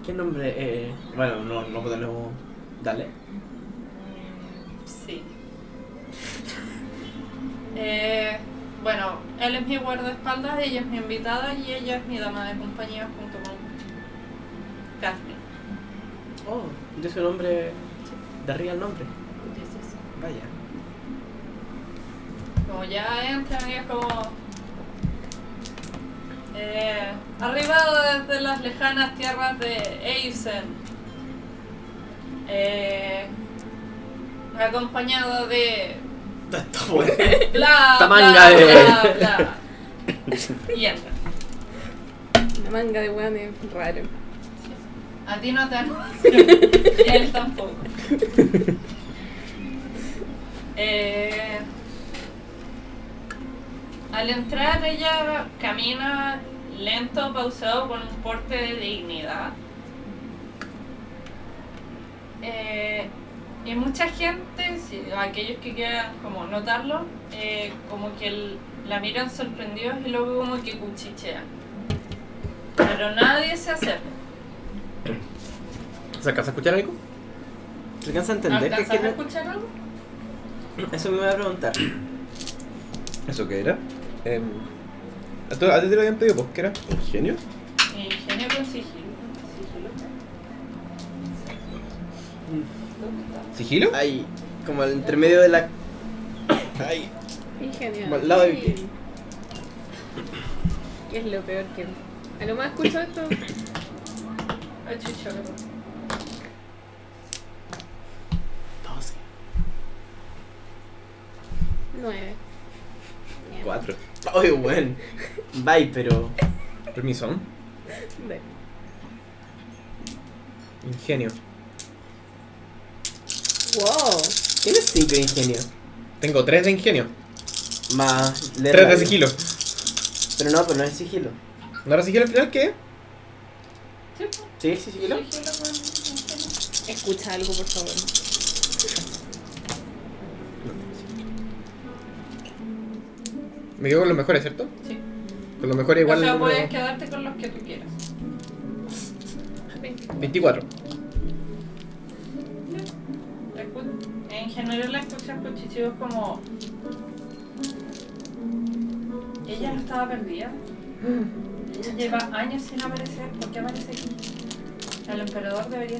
¿Qué nombre? Eh, bueno, no, no podemos darle. Sí. Eh, bueno, él es mi guardaespaldas, ella es mi invitada y ella es mi dama de compañía junto con Catherine. Oh, de su nombre. De arriba el nombre. Vaya. Como ya entran y es como... Eh, arribado desde las lejanas tierras de Eisen. Eh, acompañado de... Bla, Esta bla, manga de- bla, bla. Y entra. Una manga de weones raro. A ti no te anuncio. y a él tampoco. Eh, al entrar ella camina lento, pausado, con un porte de dignidad. Eh, y mucha gente, si- aquellos que quieran como notarlo, eh, como que el- la miran sorprendidos y luego como que cuchichean. Pero nadie se acerca. ¿Se alcanza a escuchar algo? ¿Se alcanza a entender qué ¿Alcanzas a quiere? escuchar algo? Eso me iba a preguntar. ¿Eso qué era? Em, ¿A ti te lo habían pedido? Pues, ¿qué era? ¿Ingenio? Ingenio con sigilo. Sigilo. ¿Dónde está? ¿Sigilo? Ahí, como al intermedio de la. Ahí. Ingenio. Como al lado pie. ¿Qué es lo peor que.? A lo más escucho esto. Ah, chucha, perdón. 12. Nueve. Bien. Cuatro. Oye, bueno. Bye, pero. Permiso. Ve. Ingenio. Wow. Tienes 5 de ingenio. Tengo tres de ingenio. Más. leer Tres de radio. sigilo. Pero no, pero no es sigilo. ¿No era sigilo al final qué? Sí, ¿Sí con ingenio. Escucha algo, por favor. Me quedo con los mejores, ¿cierto? Sí. Con los mejores igual. o sea, puedes quedarte con los que tú quieras. 24. Escu- En general la escuchas cuchicheos como... Ella no estaba perdida. Lleva años sin aparecer. ¿Por qué aparece aquí? El emperador debería